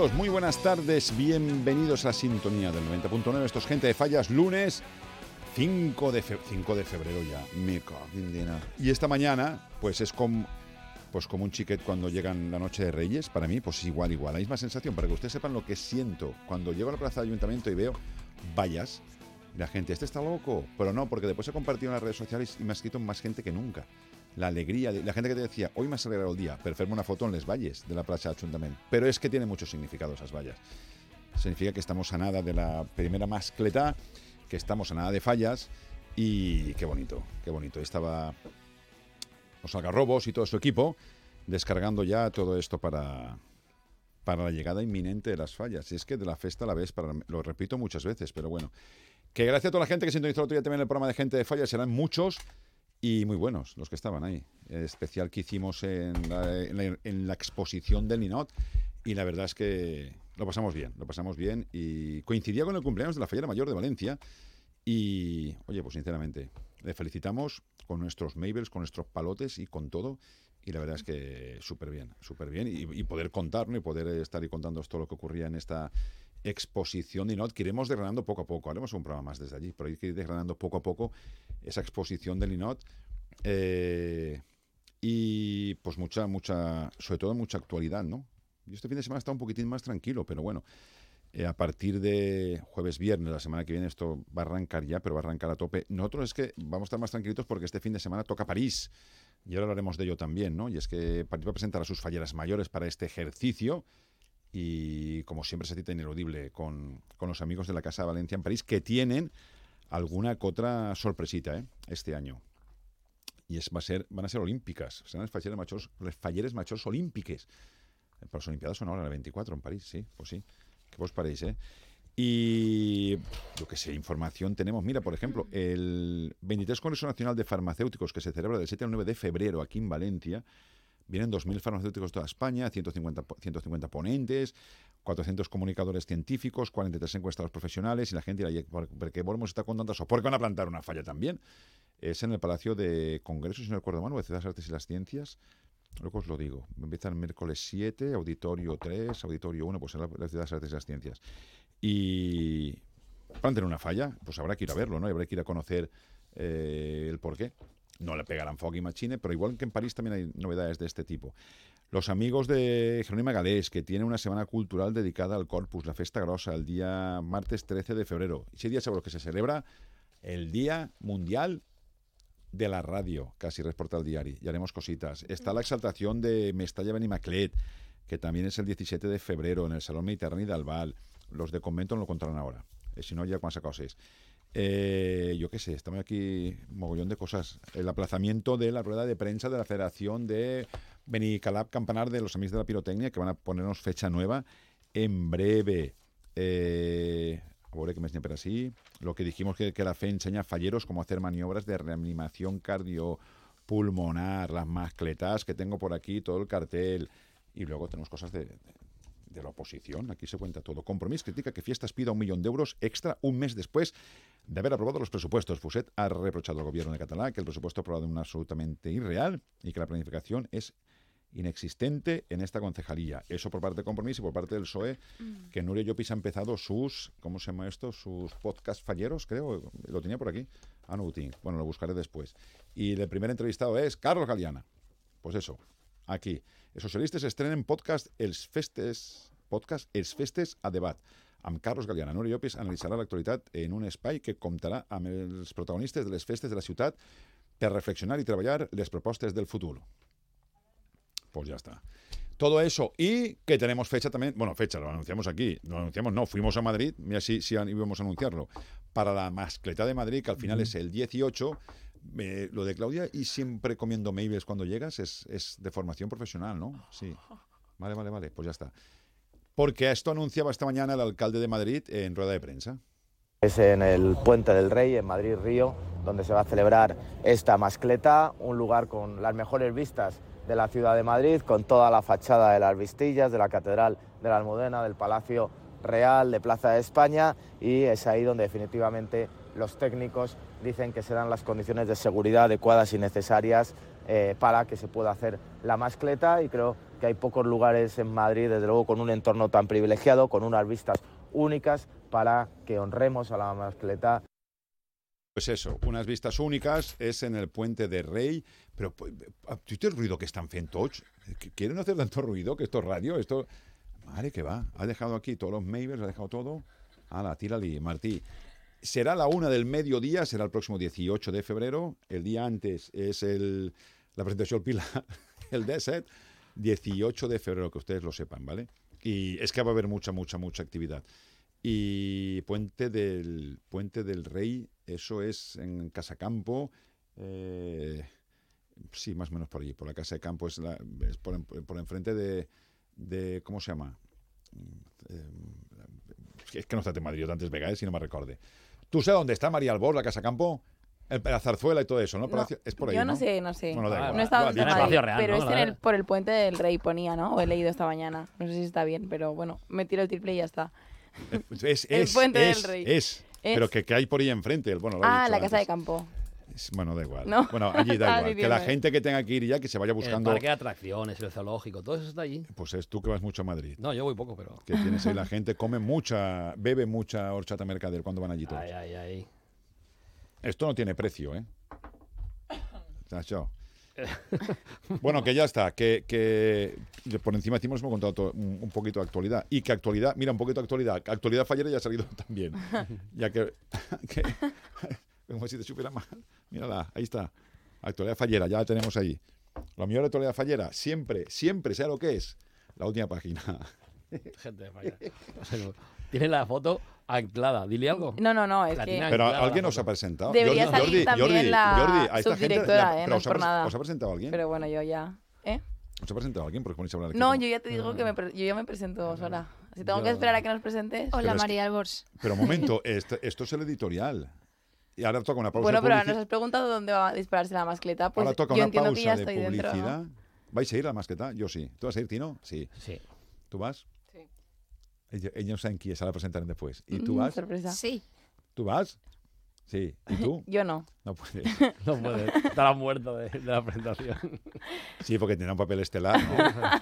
Saludos, muy buenas tardes, bienvenidos a sintonía del 90.9. Esto es Gente de Fallas, lunes 5 de, 5 de febrero ya. Me Y esta mañana, pues es como, pues como un chiquet cuando llegan la noche de Reyes. Para mí, pues igual, igual. La misma sensación, para que ustedes sepan lo que siento cuando llego a la plaza de ayuntamiento y veo vallas. La gente, este está loco. Pero no, porque después he compartido en las redes sociales y me ha escrito más gente que nunca la alegría, de, la gente que te decía, hoy me has alegrado el día, pero una foto en Les Valles de la Plaza Ayuntamiento. Pero es que tiene mucho significado esas vallas. Significa que estamos a nada de la primera mascleta, que estamos a nada de fallas y qué bonito, qué bonito. Estaba los algarrobos y todo su equipo descargando ya todo esto para, para la llegada inminente de las fallas. Y es que de la fiesta a la vez, para, lo repito muchas veces, pero bueno. Que gracias a toda la gente que sintonizó el otro día también el programa de Gente de Fallas, serán muchos y muy buenos los que estaban ahí. El especial que hicimos en la, exposición del Ninot y la verdad es que lo pasamos bien, lo pasamos bien y coincidía con el cumpleaños de la Fallera Mayor de Valencia y, oye, pues sinceramente, le felicitamos con nuestros Mabels, con nuestros palotes y con todo y la verdad es que súper bien, súper bien y, poder contar y poder estar y contando todo lo que ocurría en esta exposición de Inot que iremos desgranando poco a poco. Haremos un programa más desde allí, pero hay que ir desgranando poco a poco esa exposición del Inot. Eh, y pues mucha, mucha, sobre todo mucha actualidad, ¿no? Yo este fin de semana está un poquitín más tranquilo, pero bueno, eh, a partir de jueves, viernes, la semana que viene esto va a arrancar ya, pero va a arrancar a tope. Nosotros es que vamos a estar más tranquilitos porque este fin de semana toca París. Y ahora hablaremos de ello también, ¿no? Y es que París va a presentar a sus falleras mayores para este ejercicio y como siempre se cita ineludible con, con, los amigos de la Casa de Valencia en París que tienen alguna que otra sorpresita ¿eh? este año. Y es, va a ser, van a ser olímpicas, serán las falleres machos, falleres machos olímpiques. Para las Olimpiadas son ahora el 24 en París, sí, pues sí. ¿Qué vos paréis, eh? Y lo que sé, información tenemos. Mira, por ejemplo, el 23 Congreso Nacional de Farmacéuticos que se celebra del 7 al 9 de febrero aquí en Valencia Vienen 2.000 farmacéuticos de toda España, 150, 150 ponentes, 400 comunicadores científicos, 43 encuestados profesionales y la gente dirá, ¿por qué volvemos está contando eso? ¿Por qué van a plantar una falla también? Es en el Palacio de Congresos, si no recuerdo mal, de las Artes y las Ciencias. Luego os lo digo. Empieza el miércoles 7, auditorio 3, auditorio 1, pues en la, de las Artes y las Ciencias. Y planten una falla, pues habrá que ir a verlo, ¿no? Y habrá que ir a conocer eh, el porqué no le pegarán Foggy Machine, pero igual que en París también hay novedades de este tipo. Los amigos de Jerónimo Galés, que tiene una semana cultural dedicada al Corpus, la Festa Grosa, el día martes 13 de febrero. Ese día seguro que se celebra el Día Mundial de la Radio, casi reporta el diario, y haremos cositas. Está la exaltación de Mestalla Benimaclet, que también es el 17 de febrero en el Salón Mediterráneo de Albal. Los de convento no lo contarán ahora. Eh, si no, ya cuántas cosas. Eh, yo qué sé, estamos aquí mogollón de cosas. El aplazamiento de la rueda de prensa de la Federación de Benicalab Campanar de los Amigos de la Pirotecnia, que van a ponernos fecha nueva en breve. Eh, que me pero así. Lo que dijimos que, la fe enseña falleros cómo hacer maniobras de reanimación cardiopulmonar, las mascletas que tengo por aquí, todo el cartel. Y luego tenemos cosas de la oposición. Aquí se cuenta todo. Compromís critica que Fiestas pida un millón de euros extra un mes después de haber aprobado los presupuestos. Fuset ha reprochado al gobierno de Catalá que el presupuesto aprobado es absolutamente irreal y que la planificación es inexistente en esta concejalía. Eso por parte de Compromís y por parte del PSOE, mm. que Nuria Llopis ha empezado sus, ¿cómo se llama esto? Sus podcast falleros, creo. Lo tenía por aquí. Ah, no, Bueno, lo buscaré después. Y el primer entrevistado es Carlos Galeana. Pues eso, aquí. Socialistes estrenen podcast Els Festes, podcast Els Festes a debat amb Carlos Galeana. Núria Llopis analitzarà l'actualitat en un espai que comptarà amb els protagonistes de les festes de la ciutat per reflexionar y treballar les propostes del futur. Pues ya está. Todo eso y que tenemos fecha también, bueno, fecha, lo anunciamos aquí, lo anunciamos, no, fuimos a Madrid, mira si, si íbamos a anunciarlo, para la mascleta de Madrid, que al final es el 18, lo de Claudia y siempre comiendo Maybes cuando llegas es, es, de formación profesional, ¿no? Sí. Vale, vale, vale, pues ya está. Porque esto anunciaba esta mañana el alcalde de Madrid en rueda de prensa. Es en el Puente del Rey, en Madrid Río, donde se va a celebrar esta mascleta, un lugar con las mejores vistas de la ciudad de Madrid, con toda la fachada de las Vistillas, de la Catedral de la Almudena, del Palacio Real, de Plaza de España, y es ahí donde definitivamente los técnicos dicen que serán las condiciones de seguridad adecuadas y necesarias eh, para que se pueda hacer la mascleta y creo que hay pocos lugares en Madrid, desde luego con un entorno tan privilegiado, con unas vistas únicas para que honremos a la mascleta. Pues eso, unas vistas únicas es en el puente de Rey, pero pues, ¿tú el ruido que están fent tots? ¿Quieren hacer tanto ruido que esto es radio? Esto... Madre que va, ha dejado aquí todos los mails, ha dejado todo. Hala, tírale, Martí. Será la una del mediodía, será el próximo 18 de febrero. El día antes es el, la presentación Pilar, el DESET. 18 de febrero, que ustedes lo sepan, ¿vale? Y es que va a haber mucha, mucha, mucha actividad. Y Puente del, Puente del Rey, eso es en Casacampo. Eh, sí, más o menos por allí, por la Casa de Campo, es, la, es por, por enfrente de, de. ¿Cómo se llama? Eh, es que no está en Madrid, yo antes Vega, eh, si no me recorde. ¿Tú sabes dónde está María Albor, la Casa Campo? El- La zarzuela y todo eso, ¿no? No, Palacio- es por ahí. Yo no, sé, no sé. Bueno, Ah, no he estado en el Palacio Real, pero ¿no? es en el, por el puente del rey ponía, ¿no? O he leído esta mañana. No sé si está bien, pero bueno, me tiro el triple y ya está. Es, El es, Puente del es, Rey. es. Es. Pero que, que hay por ahí enfrente. el- Bueno, lo Ah, dicho la casa de campo. Bueno, da igual. No. Bueno, allí da igual. Que la gente que tenga que ir ya, que se vaya El buscando. parque de atracciones, el zoológico, todo eso está allí. Pues es tú que vas mucho a Madrid. No, yo voy poco, pero. Que tienes ahí la gente, come mucha, bebe mucha horchata mercader cuando van allí todos. Ay, ay, ay. Esto no tiene precio, ¿eh? Nacho. Bueno, que ya está, que, que por encima decimos hemos contado un, un poquito de actualidad. Y que actualidad, mira, un poquito de actualidad. Actualidad fallera ya ha salido también. Ya que, que- como si te supiera mal. Mírala, ahí está. Actualidad fallera, ya la tenemos ahí. Lo mejor de actualidad fallera, siempre, siempre, sea lo que es, la última página. Gente de no. Tiene la foto anclada. Dile algo. No, no, no, es La que... Pero alguien la os ha presentado. Debería Jordi, salir Jordi, también Jordi, la Jordi, a esta gente subdirectora, la- ¿eh? No os es ha por pres- nada. ¿Os ha presentado alguien? Pero bueno, yo ya... ¿Eh? ¿Os ha presentado alguien? Porque ponéis a hablar aquí No, yo ya te digo que me pre- yo ya me presento sola. Si tengo Yo- que esperar a que nos presentes... Pero Hola es que- María Albors. Pero un momento, esto, esto es el editorial. Y ahora toca una pausa Bueno, pero publici- nos has preguntado dónde va a dispararse la mascleta. Pues ahora toca yo una entiendo que ya pausa de estoy dentro. publicidad. ¿no? ¿Vais a ir a la masqueta? Yo sí. ¿Tú vas a ir, Tino? Sí. Sí. ¿Tú vas? Sí. Ellos, ellos no saben quién es, ahora presentarán después. ¿Y tú Mm, vas? Sorpresa. Sí. ¿Tú vas? Sí. ¿Y tú? Yo no. No puedes. No puede. Estará muerto de, de la presentación. Sí, porque tendrá un papel estelar,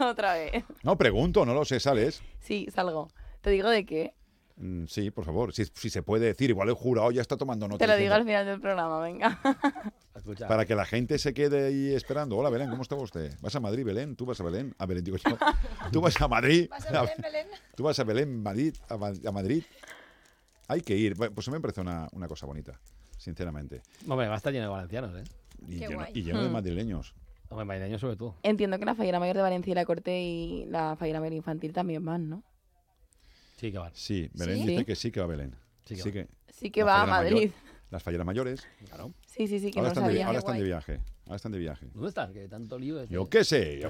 ¿no? Otra vez. No, pregunto, no lo sé, ¿sales? Sí, salgo. ¿Te digo de qué? Mm, sí, por favor. Si, si se puede decir, igual el jurado ya está tomando nota. Te lo digo al final del programa, venga. Escucha. Para que la gente se quede ahí esperando. Hola, Belén, ¿cómo está usted? ¿Vas a Madrid, Belén? ¿Tú vas a Belén? A Belén, digo yo. ¿Tú vas a Madrid? ¿Vas a Belén, Belén? ¿Tú vas a Belén, Madrid, a, Ma- a Madrid? Hay que ir. Bueno, Pues a mí me parece una, una cosa bonita, sinceramente. Hombre, va a estar lleno de valencianos, ¿eh? Y Qué lleno, guay. y lleno de Hmm. madrileños. Hombre, madrileños sobre todo. Entiendo que la Fallera Mayor de Valencia y la Corte y la Fallera Mayor Infantil también van, ¿no? Sí, que van. Sí, Belén ¿Sí? dice que sí que va a Belén. Sí que Sí va. que, Sí que La va a Mayor. Madrid. las falleras mayores. Claro. Sí, sí, sí, que Ahora, no están de, sabía. ahora están de viaje. Ahora están de viaje. ¿Dónde están? Que tanto lío es. Yo qué sé. yo-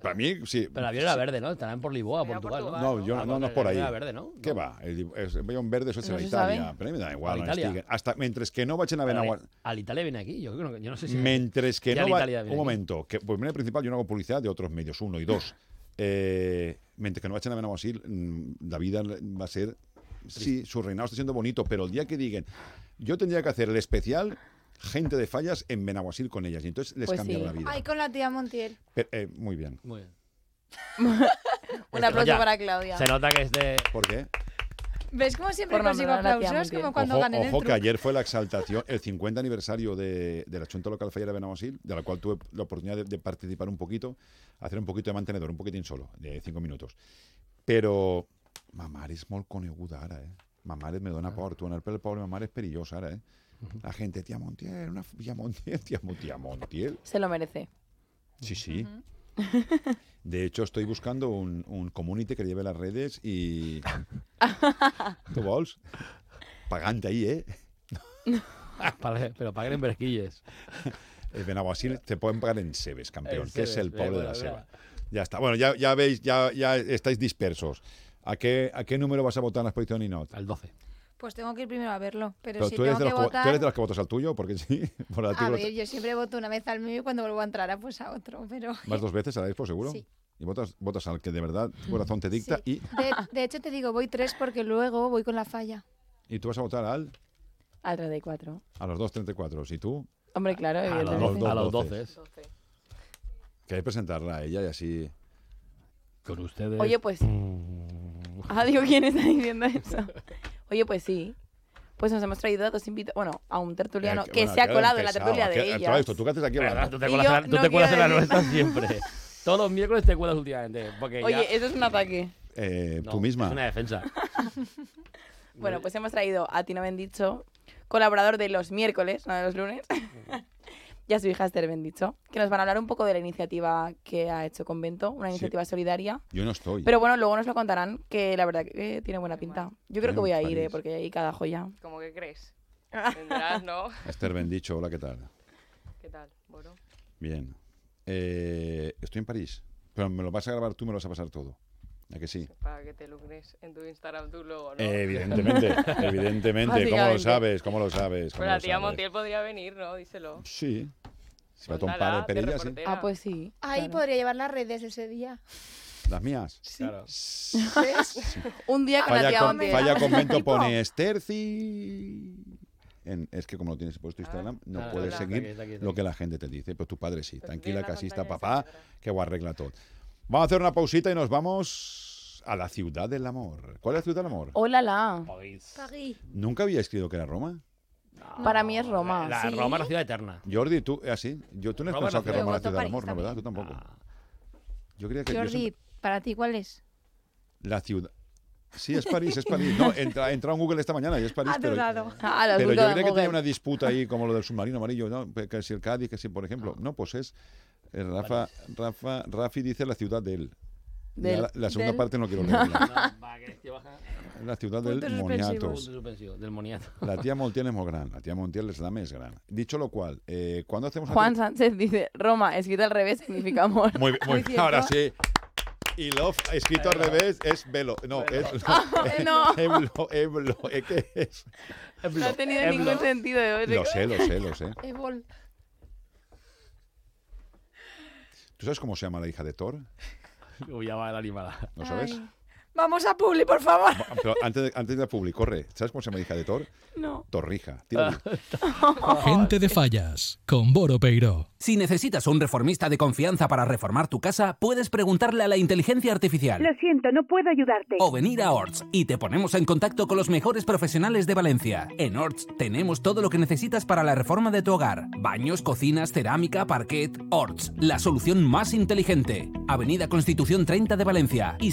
para mí, sí. Pero el avión era verde, ¿no? Estarán por Lisboa, Portugal, Portugal, ¿no? No, yo Ah, no, no es por ahí. verde, ¿no? ¿Qué No. va? El, el avión verde, eso es No en Italia. sabe. Pero a mí me da igual. Italia. Hasta, mientras que no vayan a ver Pero, agua. eh, Al Italia viene aquí. Yo creo que yo no sé si. Mientras que no la va... Italia Un momento, que primera y principal yo no hago publicidad de otros medios, uno y dos. Eh, mientras que no vayan a Benaguasil, mm, la vida va a ser... Sí, su reinado está siendo bonito, pero el día que digan, yo tendría que hacer el especial gente de fallas en Benaguasil con ellas, y entonces les Pues cambia sí. la vida. Ay, con la tía Montiel. Pero, eh, muy bien. Muy bien. Un aplauso ya. para Claudia. Se nota que es de. ¿Por qué? ¿Ves cómo siempre Por consigo aplausos? Montiel. Como cuando ojo, gané el ojo que ayer fue la exaltación, el 50 aniversario de, de la Junta Local Fallera de Benaguasil, de la cual tuve la oportunidad de, de participar un poquito, hacer un poquito de mantenedor, un poquitín solo, de cinco minutos. Però mamar és molt coneguda ara, eh? Mamar me dona por, tu anar pel poble mamar és perillós ara, eh? La gente, tía Montiel, una tía Montiel, tía, Mon- tía Montiel. Se lo merece. Sí, sí. De hecho, estoy buscando un, un community que lleve las redes y... ¿Tú vols? Pagante ahí, ¿eh? Pero paguen berquilles. El Benaguasil te pueden pagar en Sebes, campeón, En que es el pueblo de la Seba. Ya está. Bueno, ya, ya veis, ya, ya estáis dispersos. ¿A qué, ¿A qué número vas a votar en la exposición y no? Al 12. Pues tengo que ir primero a verlo. Pero, Pero si tú, eres tengo de que que, votar... tú eres de los que votas al tuyo, porque sí. Por el A ver, yo siempre voto una vez al mío y cuando vuelvo a entrar, pues a otro. Pero... ¿Vas dos veces a la expo, seguro? Sí. Y votas, votas al que de verdad tu corazón te dicta Sí. y, De, de hecho, te digo, voy tres porque luego voy con la falla. y tú vas a votar al... Al 34. A los 2.34. ¿Y tú? Hombre, claro, A los, a los 12. 12. Queréis presentarla a ella y así. Con ustedes. Oye, pues. Ah, digo, ¿quién está diciendo eso? Oye, pues sí. Pues nos hemos traído a dos invitados. Bueno, a un tertuliano que bueno, se ha colado en la tertulia de todo ella. esto, tú que haces aquí Verdad, hablando. tú te cuelas, en la- no en nuestra siempre. Todos los miércoles te cuelas últimamente. Porque Oye, ya- eso es un ataque. Eh, no, tú misma. Es una defensa. Bueno, pues hemos traído a Tino Bendicho, colaborador de los miércoles, no de los lunes, y a su hija Esther Bendicho, que nos van a hablar un poco de la iniciativa que ha hecho Convento, una Sí. iniciativa solidaria. Yo no estoy. Pero bueno, luego nos lo contarán, que la verdad que tiene buena pinta. Yo creo que voy a ir, eh, porque hay cada joya. ¿Cómo que crees? Vendrás, ¿no? Esther Bendicho, hola, ¿qué tal? ¿Qué tal? Bueno, Bien. Eh, estoy en París. Pero me lo vas a grabar tú, me lo vas a pasar todo. ¿A que sí? para que te lucres en tu Instagram tú luego, ¿no? Eh, evidentemente, evidentemente. ¿Cómo lo sabes? ¿Cómo lo sabes? ¿Cómo Pero la tía sabes? Montiel podría venir, ¿no? Díselo. Sí. Va a tomar de perilla, sí. Ah, pues sí. Ahí claro. podría llevar las redes ese día. Las mías. Claro. ¿Ves? Un día con la Falla, tía con, Montiel. falla convento pone Esterci. En- es que como lo tienes puesto Instagram, no Ah, puedes está aquí, seguir está aquí, está lo que la gente te dice. Pero tu padre sí. Pues Tranquila, que la así está papá, que arregla todo. Vamos a hacer una pausita y nos vamos a la ciudad del amor. ¿Cuál es la ciudad del amor? Hola, la. París. París. Nunca había escrito que era Roma. Para mí es Roma. La ¿sí? Roma es la ciudad eterna. Jordi, tú, así. Yo, tú no has Roma pensado no que. Roma es la ciudad del amor, ¿no? ¿Verdad? Tú tampoco. Ah, Yo creía que yo Jordi, ¿para ti cuál es? La ciudad. Sí, es París, es París. No, entra, entra en Google esta mañana y es París, Ha pero. Ah, pero yo creía que tenía una disputa ahí como lo del submarino amarillo, ¿no? Que si el Cádiz, que si, por ejemplo. No, pues es. Eh, Rafa, Rafa, Rafi dice la ciudad de él. Del- la, la segunda del- parte no quiero leerla. la ciudad del Puntos Moniato. del. La tía Montiel es muy gran. La tía Montiel es la més gran. Dicho lo cual, eh, ¿cuándo hacemos Juan aquí? Sánchez dice, Roma, escrito al revés, significa amor. Muy, bien, muy Muy bien, ahora sí. Y love, escrito al revés, es velo. No, es. Eh, no. Eblo, eblo. ¿eh, ¿Qué es? No ha tenido ningún sentido. ¿eh? Lo sé, lo sé, lo sé. Evol. ¿Tú sabes cómo se llama la hija de Thor? Uy, ya va la animada. ¿No sabes? Ay. Vamos a Publi, por favor. Pero antes de, antes de ir a Publi, corre. ¿Sabes cómo se llama la hija de Thor? No. Torrija. Tira Gente de fallas, con Boro Peiro. Si necesitas un reformista de confianza para reformar tu casa, puedes preguntarle a la inteligencia artificial. Lo siento, no puedo ayudarte. O venir a Orts y te ponemos en contacto con los mejores profesionales de Valencia. En Orts tenemos todo lo que necesitas para la reforma de tu hogar: baños, cocinas, cerámica, parquet. Orts, la solución más inteligente. Avenida Constitución 30 de Valencia y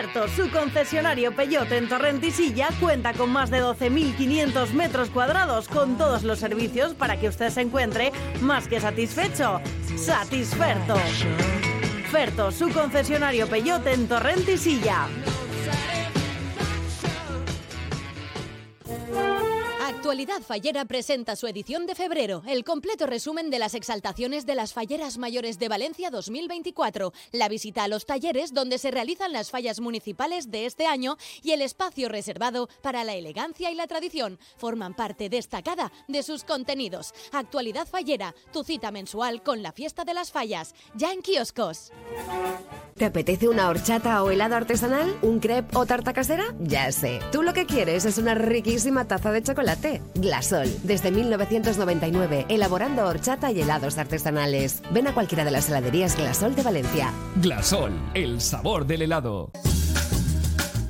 Ferto, su concesionario Peyote en Torrentisilla, cuenta con más de 12.500 metros cuadrados con todos los servicios para que usted se encuentre más que satisfecho. Satisferto. Ferto, su concesionario Peyote en Torrentisilla. Actualidad Fallera presenta su edición de febrero, el completo resumen de las exaltaciones de las Falleras Mayores de Valencia 2024, la visita a los talleres donde se realizan las fallas municipales de este año y el espacio reservado para la elegancia y la tradición forman parte destacada de sus contenidos. Actualidad Fallera, tu cita mensual con la fiesta de las fallas, ya en kioscos. ¿Te apetece una horchata o helado artesanal? ¿Un crepe o tarta casera? Ya sé. Tú lo que quieres es una riquísima taza de chocolate. Glasol, desde 1999, elaborando horchata y helados artesanales. Ven a cualquiera de las heladerías Glasol de Valencia. Glasol, el sabor del helado.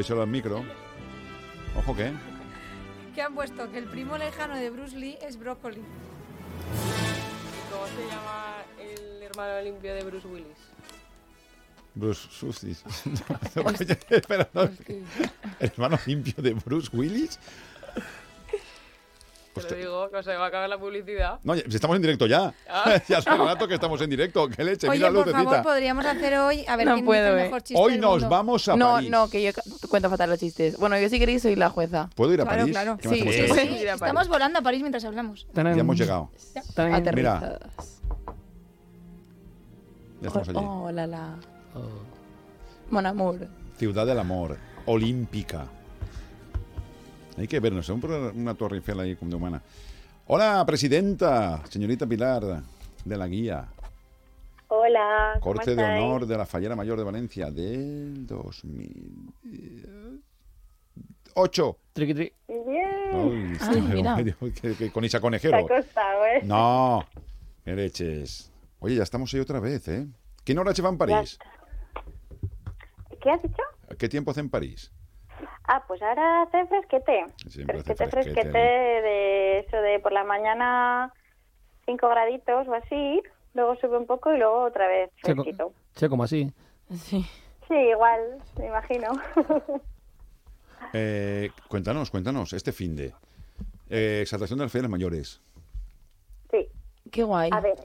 Díselo al micro. Ojo que. ¿Qué han puesto? Que el primo lejano de Bruce Lee es Brócoli. ¿Cómo se llama el hermano limpio de Bruce Willis? Bruce. Espera, no. ¿El hermano limpio de Bruce Willis? Te lo digo, que se va a acabar la publicidad. No, estamos en directo ya. Ah. ya hace rato que estamos en directo. ¡Qué leche! Oye, mira la por lucecita. favor, podríamos hacer hoy. A ver No quién puedo, dice el eh. mejor chiste Hoy del nos mundo. vamos a no, París. no, que yo cuento fatal los chistes. Bueno, yo si queréis soy la jueza. ¿Puedo ir a Claro, París? claro. ¿Qué Sí, sí, sí. Sí, Ir a estamos volando a París mientras hablamos. Ya hemos llegado. Mira, Aterrizadas. ya estamos allí. Oh, la la. Mon amour. Ciudad del Amor, olímpica. Hay que vernos, un una torre Eiffel ahí como de humana. Hola, presidenta, señorita Pilar de la Guía, Hola. ¿cómo Corte de? Honor de la Fallera Mayor de Valencia del 2008. Triqui, tri. Bien. Ay, que- que con Isa Te Conejero. ha costado, ¿eh? No, qué leches. Oye, ya estamos ahí otra vez, ¿eh? ¿Qué hora lleva en París? ¿Qué has dicho? ¿Qué tiempo hace en París? Ah, pues ahora hace fresquete. Siempre hace Fresquete, fresquete, fresquete de eso de por la mañana 5 graditos o así, luego sube un poco y luego otra vez fresquito. che, como así. Sí. Sí, igual, me imagino. Eh, cuéntanos, cuéntanos, este fin de eh, exaltación de las fieles mayores. sí. Qué guay. A ver,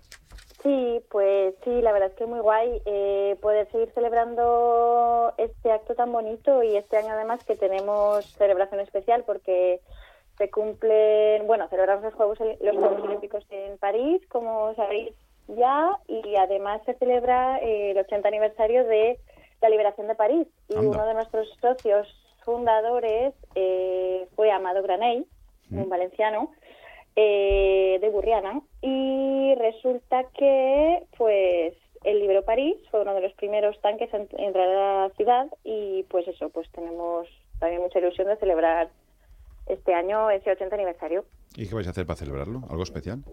sí, pues sí, la verdad es que muy guay eh, poder seguir celebrando este acto tan bonito y este año además que tenemos celebración especial porque se cumplen, bueno, celebramos los Juegos, los Juegos Olímpicos en París, como sabéis ya, y además se celebra eh, el 80 aniversario de la liberación de París. Y Anda. uno de nuestros socios fundadores eh, fue Amado Granell, un valenciano, eh, de Burriana y resulta que pues el Libro París fue uno de los primeros tanques en en entrar a la ciudad y pues eso, pues tenemos también mucha ilusión de celebrar este año ese 80 aniversario. ¿Y qué vais a hacer para celebrarlo? ¿Algo especial?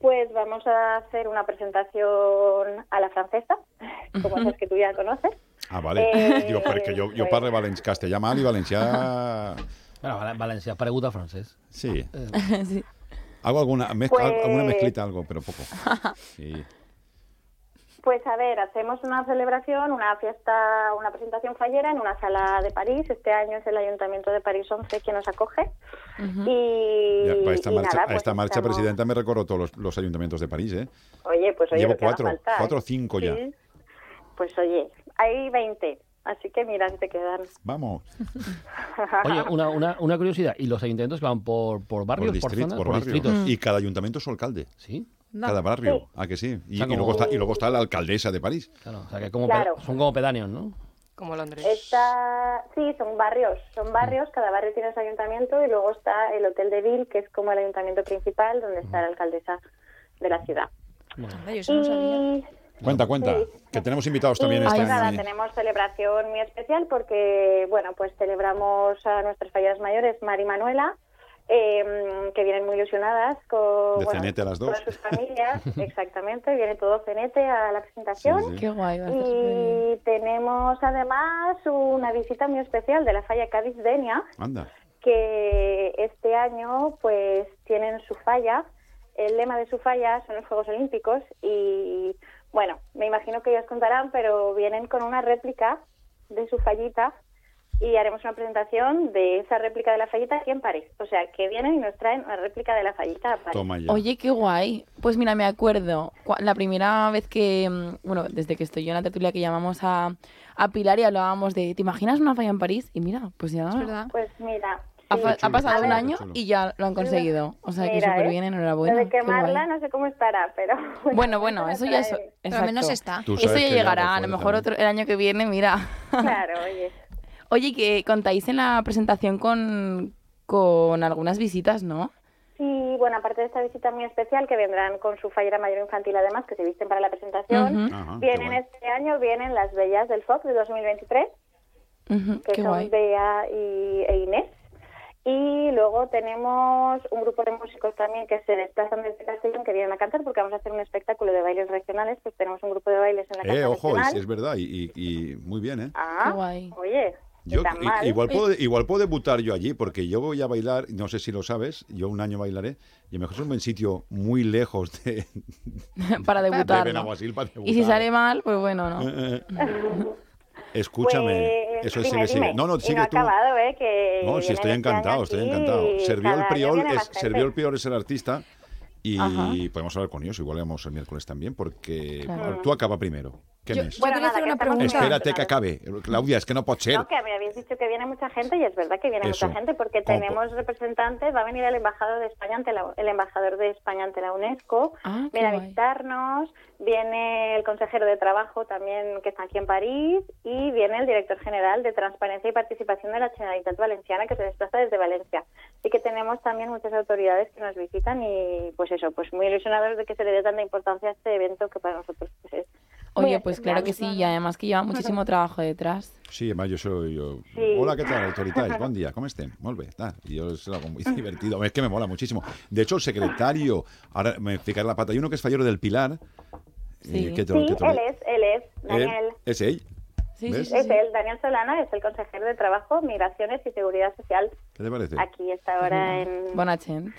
Pues vamos a hacer una presentación a la francesa, como esas que tú ya conoces. Ah, vale. Eh, Digo, perquè jo, jo pues- parlo valen castellà mal i valencià... Bueno, Val- Valencia pregunta francés. Sí. sí. Hago alguna, Pues- alguna mezclita, algo, pero poco. Sí. Pues a ver, hacemos una celebración, una fiesta, una presentación fallera en una sala de París. Este año es el Ayuntamiento de París 11 quien nos acoge. Y, Ya, para esta y marcha, nada, a pues esta marcha estamos- presidenta me recorro todos los, los ayuntamientos de París, ¿eh? Oye, pues oye, Llevo cuatro, falta, ¿eh? cuatro o cinco ya. Sí. Pues oye, hay 20, así que mira te quedan. Vamos. Oye, una, una, una curiosidad. ¿Y los ayuntamientos que van por, por barrios, por por, distrito, zonas, por por barrio. distritos? Y cada ayuntamiento su alcalde. ¿Sí? Cada barrio. Sí. ¿A que sí? Y, O sea, y luego está, y luego está la alcaldesa de París. Claro, o sea, que como Claro. peda- son como pedáneos, ¿no? Como Londres. Está, sí, son barrios, son barrios, cada barrio tiene su ayuntamiento y luego está el Hotel de Ville, que es como el ayuntamiento principal, donde está la alcaldesa de la ciudad. Yo eso no sabía. Cuenta, cuenta. Sí. Que tenemos invitados también y pues nada, tenemos celebración muy especial porque, bueno, pues celebramos a nuestras falleras mayores, Mari y Manuela, eh, que vienen muy ilusionadas con De bueno, cenete a las dos. todas sus familias, exactamente, viene todo cenete a la presentación. Sí, sí. Qué guay. Y tenemos además una visita muy especial de la falla Cádiz Denia, Anda. que este año pues tienen su falla. El lema de su falla son los Juegos Olímpicos y bueno, me imagino que ellos contarán, pero vienen con una réplica de su fallita y haremos una presentación de esa réplica de la fallita aquí en París. O sea, que vienen y nos traen una réplica de la fallita a París. Toma ya. Oye, qué guay. Pues mira, me acuerdo, la primera vez que, mm, bueno, desde que estoy yo en la tertulia que llamamos a, a Pilar y hablábamos de, ¿te imaginas una falla en París? Y mira, pues ya Pues mira, ha, sí. fa- ha pasado un año y ya lo han conseguido. O sea, que súper ¿eh? bien, Lo enhorabuena. de qué guay. quemarla no sé cómo estará, pero... Bueno, bueno, eso ya es. al menos está. Eso ya que llegará, a lo mejor otro, el año que viene, mira. Claro, oye. Oye, que contáis en la presentación con, con algunas visitas, ¿no? Sí, bueno, aparte de esta visita muy especial, que vendrán con su fallera mayor infantil además, que se visten para la presentación. Ajá, vienen este año, vienen las bellas del FOC de 2023, Ujú, que qué son guay. Bea y, e Inés. Y luego tenemos un grupo de músicos también que se desplazan desde Castellón, que vienen a cantar, porque vamos a hacer un espectáculo de bailes regionales, pues tenemos un grupo de bailes en la Eh, Casa ojo, es, es verdad, y, y- y muy bien, ¿eh? Ah, guay. oye, Yo, i- igual, puedo, igual puedo debutar yo allí, porque yo voy a bailar, no sé si lo sabes, yo un año bailaré, y a lo mejor es un buen sitio muy lejos de, para de debutar. para debutar. Y si sale mal, pues bueno, ¿no? Escúchame, Pues, eso dime, sigue, sigue. No, no, sigue no tú. acabado, ¿eh? Que No, sí, estoy este encantado, estoy encantado. Servió el Priol, es. Servió el Priol es el artista y Ajá. podemos hablar con ellos, igual vamos el miércoles también, porque Claro. tú acaba primero. ¿Qué Yo, mes? yo Bueno, nada, una pregunta. Espérate que acabe. Claudia, es que no puede ser. No, que me habéis dicho que viene mucha gente y es verdad que viene Eso. mucha gente porque ¿Cómo tenemos representantes, va a venir el embajador de España ante la, el embajador de España ante la UNESCO, Ah, viene a visitarnos, viene el consejero de trabajo también que está aquí en París y viene el director general de Transparencia y Participación de la Generalitat Valenciana que se desplaza desde Valencia. Así que tenemos también muchas autoridades que nos visitan y pues eso, pues muy ilusionados de que se le dé tanta importancia a este evento que para nosotros Oye, pues claro que sí, y además que lleva muchísimo trabajo detrás. Sí, además yo soy... Yo... Sí. Hola, ¿qué tal, autoritats? Bon dia, com estem? Molt bé, tal. Y yo es algo muy divertido. Es que me mola muchísimo. De hecho, el secretario, ahora me fijaré la pata, hay uno que es fallero del Pilar. Sí. que te- Sí, que te- él es, él es, él- Daniel. es él. Sí, sí, ¿Ves? sí. Es él, Daniel Solana, es el consejero de Trabajo, Migraciones y Seguridad Social. ¿Qué te parece? Aquí está ahora en... Buena gente.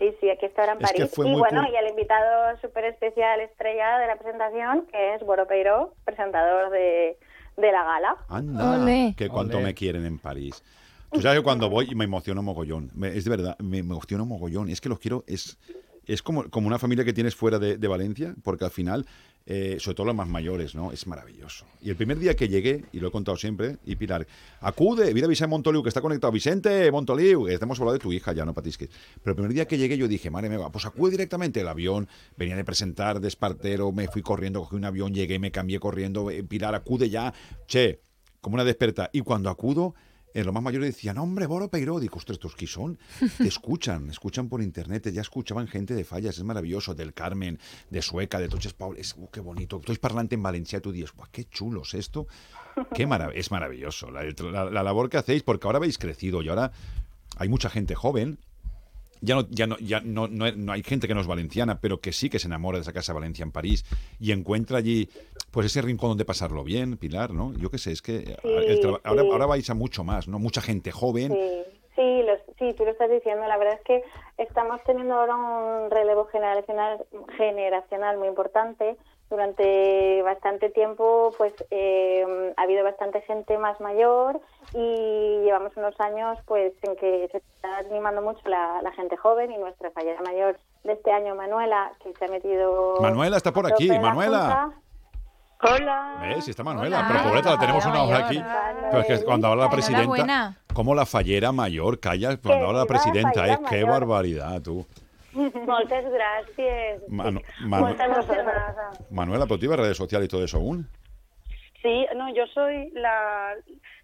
Sí, sí, aquí está ahora en Es París. y bueno, cool. y el invitado súper especial estrella de la presentación, que es Boro Peiró, presentador de, de la gala. Anda, Ole. que cuánto me quieren en París. Tú sabes que cuando voy me emociono mogollón. Me- es de verdad, me, me emociono mogollón. Es que los quiero, es, es como, como una familia que tienes fuera de, de Valencia, porque al final, eh, sobre todo los más mayores, ¿no? Es maravilloso. Y el primer día que llegué, y lo he contado siempre, y Pilar, acude, mira Vicente Montoliu, que está conectado. Vicente Montoliu, que hemos hablado de tu hija ya, no patisques. Pero el primer día que llegué yo dije, madre mía, pues acude directamente el avión, venía de presentar de Espartero, me fui corriendo, cogí un avión, llegué, me cambié corriendo, eh, Pilar, acude ya, che, como una desperta. Y cuando acudo, eh, los más mayores decían, hombre, Boro Peiró. Digo, ostras, ¿estos qui son? Te escuchan, escuchan por internet, ya escuchaban gente de Fallas, es maravilloso, del Carmen, de Sueca, de Toches Paul, es, uh, qué bonito. Estoy parlante en Valencia, tú dices, "Buah, qué chulos esto. Qué marav es maravilloso la, la- la labor que hacéis, porque ahora habéis crecido y ahora hay mucha gente joven. Ya no, ya no, ya no, no, no hay gente que no es valenciana, pero que sí que se enamora de esa casa Valencia en París y encuentra allí pues ese rincón donde pasarlo bien, Pilar, ¿no? Yo qué sé, es que eh, el ahora, vais a mucho más, ¿no? Mucha gente joven. Sí, sí, los- sí, tú lo estás diciendo. La verdad es que estamos teniendo ahora un relevo generacional, generacional muy importante. Durante bastante tiempo, pues eh, ha habido bastante gente más mayor y llevamos unos años, pues, en que se está animando mucho la, la gente joven y nuestra fallera mayor de este año, Manuela, que se ha metido. Manuela está por aquí, Manuela. Hola. ¿Ves? Sí está Manuela, Hola. pero pobreta, la tenemos una hora aquí. Pero es que cuando habla la presidenta, como la fallera mayor, calla, cuando habla la presidenta, es qué barbaridad, tú. Muchas gracias. Manu- Manu- emocionada. Manuela, ¿pero tú ibas a redes sociales y todo eso aún? Sí, no, yo soy la,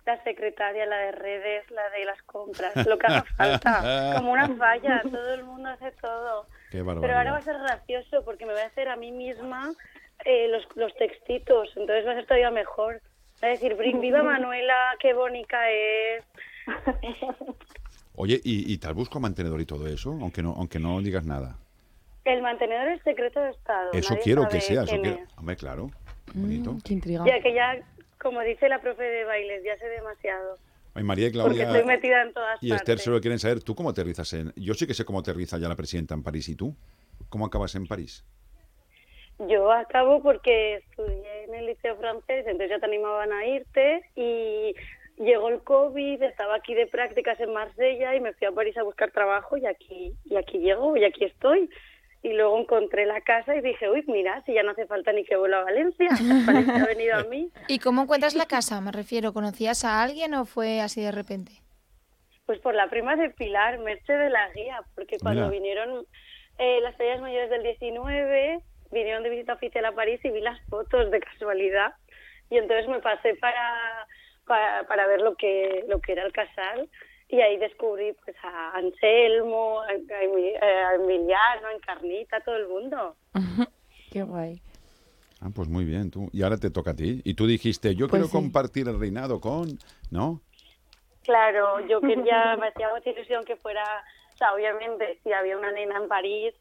la secretaria, la de redes, la de las compras, lo que haga falta. Como una falla, todo el mundo hace todo. Qué Pero ahora va a barbaridad. ser gracioso porque me voy a hacer a mí misma eh, los, los textitos, entonces va a ser todavía mejor. Va a decir, "Brin- viva Manuela, qué bonita es. Oye, ¿y, y te busco mantenedor y todo eso? Aunque no, aunque no digas nada. El mantenedor es secreto de Estado. Eso nadie quiero que sea, eso quiero. Hombre, claro. Bonito. Mm, qué intriga. Ya que ya, como dice la profe de bailes, ya sé demasiado. Ay, María y Porque Claudia estoy metida en todas y Esther partes. se lo quieren saber. ¿Tú cómo aterrizas en...? Yo sí que sé cómo aterriza ya la presidenta en París. ¿Y tú? ¿Cómo acabas en París? Yo acabo porque estudié en el liceo francés, entonces ya te animaban a irte y llegó el COVID, estaba aquí de prácticas en Marsella y me fui a París a buscar trabajo y aquí, y aquí llego y aquí estoy. Y luego encontré la casa y dije, uy, mira, si ya no hace falta ni que vuelva a Valencia, Valencia ha venido a mí. ¿Y cómo encuentras la casa? Me refiero, ¿conocías a alguien o fue así de repente? Pues por la prima de Pilar, Merche de la Guía, porque cuando Mira. vinieron eh, las fallas mayores del 19, vinieron de visita oficial a París y vi las fotos de casualidad. Y entonces me pasé para, para, para ver lo que, lo que era el casal y ahí descubrí pues a Anselmo, a, a eh, a Emiliano, a Encarnita, todo el mundo. Qué guay. Ah, pues muy bien, tú. Y ahora te toca a ti. Y tú dijiste, yo Pues quiero sí. compartir el reinado con... ¿No? Claro, yo quería, me hacía mucha ilusión que fuera, o sea, obviamente, si había una nena en París,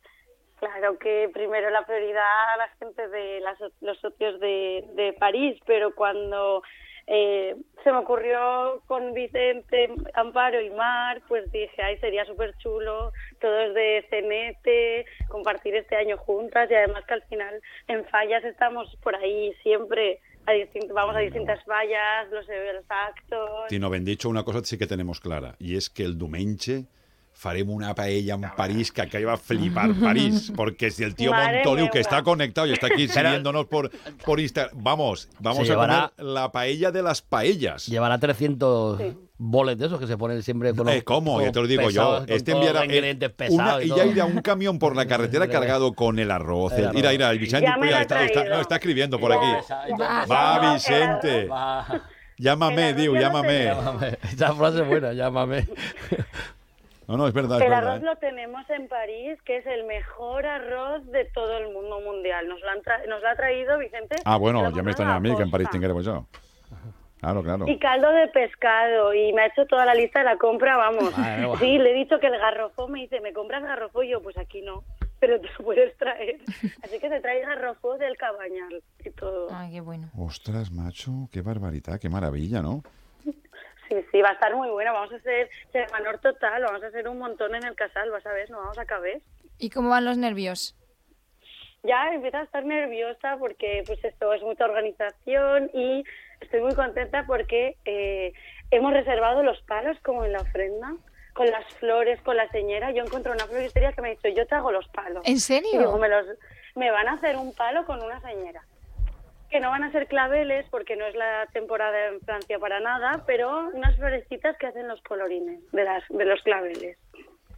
claro que primero la prioridad a la gente de las- los socios de, de París, pero cuando eh, se me ocurrió con Vicente, Amparo y Mar, pues dije, ay, sería súper chulo, todos de Cenete, compartir este año juntas y además que al final en fallas estamos por ahí siempre, a vamos a distintas fallas, los, los actos. Si no ben dicho, una cosa sí que tenemos clara, y es que el diumenge farem una paella en París que acaba a flipar París, porque si el tío Madre Montoliu, que está conectado y está aquí siguiéndonos por, por Instagram, vamos, vamos Se a llevará- comer la paella de las paellas. Llevará 300 boles de esos que se ponen siempre con los- Eh, ¿Cómo? con Ya te lo digo pesados, yo. Este enviará eh, ingredientes una- pesados y ya irá un camión por la carretera cargado con el arroz. El arroz. Mira, mira, el Vicente mira, está, no, está escribiendo por aquí. Va. Va, Vicente. Llámame, Diu, llámame. Llámame. Esa frase es buena, llámame. No, no, es verdad, es El verdad. arroz ¿eh? lo tenemos en París, que es el mejor arroz de todo el mundo mundial. Nos lo, han tra- nos lo ha traído Vicente. Ah, bueno, ya me extraña a mí que en París tenga yo. Claro, claro. Y caldo de pescado, y me ha hecho toda la lista de la compra, vamos. Madre mía. Sí, le he dicho que el garrofó me dice, ¿me compras garrofó? Y yo, pues aquí no, pero te lo puedes traer. Así que te trae garrofó del cabañal y todo. Ay, qué bueno. Ostras, macho, qué barbaridad, qué maravilla, ¿no? Sí, sí, va a estar muy bueno. Vamos a hacer semanor total, vamos a hacer un montón en el casal, vas a ver, no vamos a caber. ¿Y cómo van los nervios? ya empiezo a estar nerviosa porque pues esto es mucha organización y estoy muy contenta porque eh, hemos reservado los palos como en la ofrenda con las flores, con la señora. Yo encontré una floristería que me ha dicho, yo te hago los palos. ¿En serio? Y digo, me, los, me van a hacer un palo con una señora. Que no van a ser claveles porque no es la temporada en Francia para nada, pero unas florecitas que hacen los colorines de, las, de los claveles.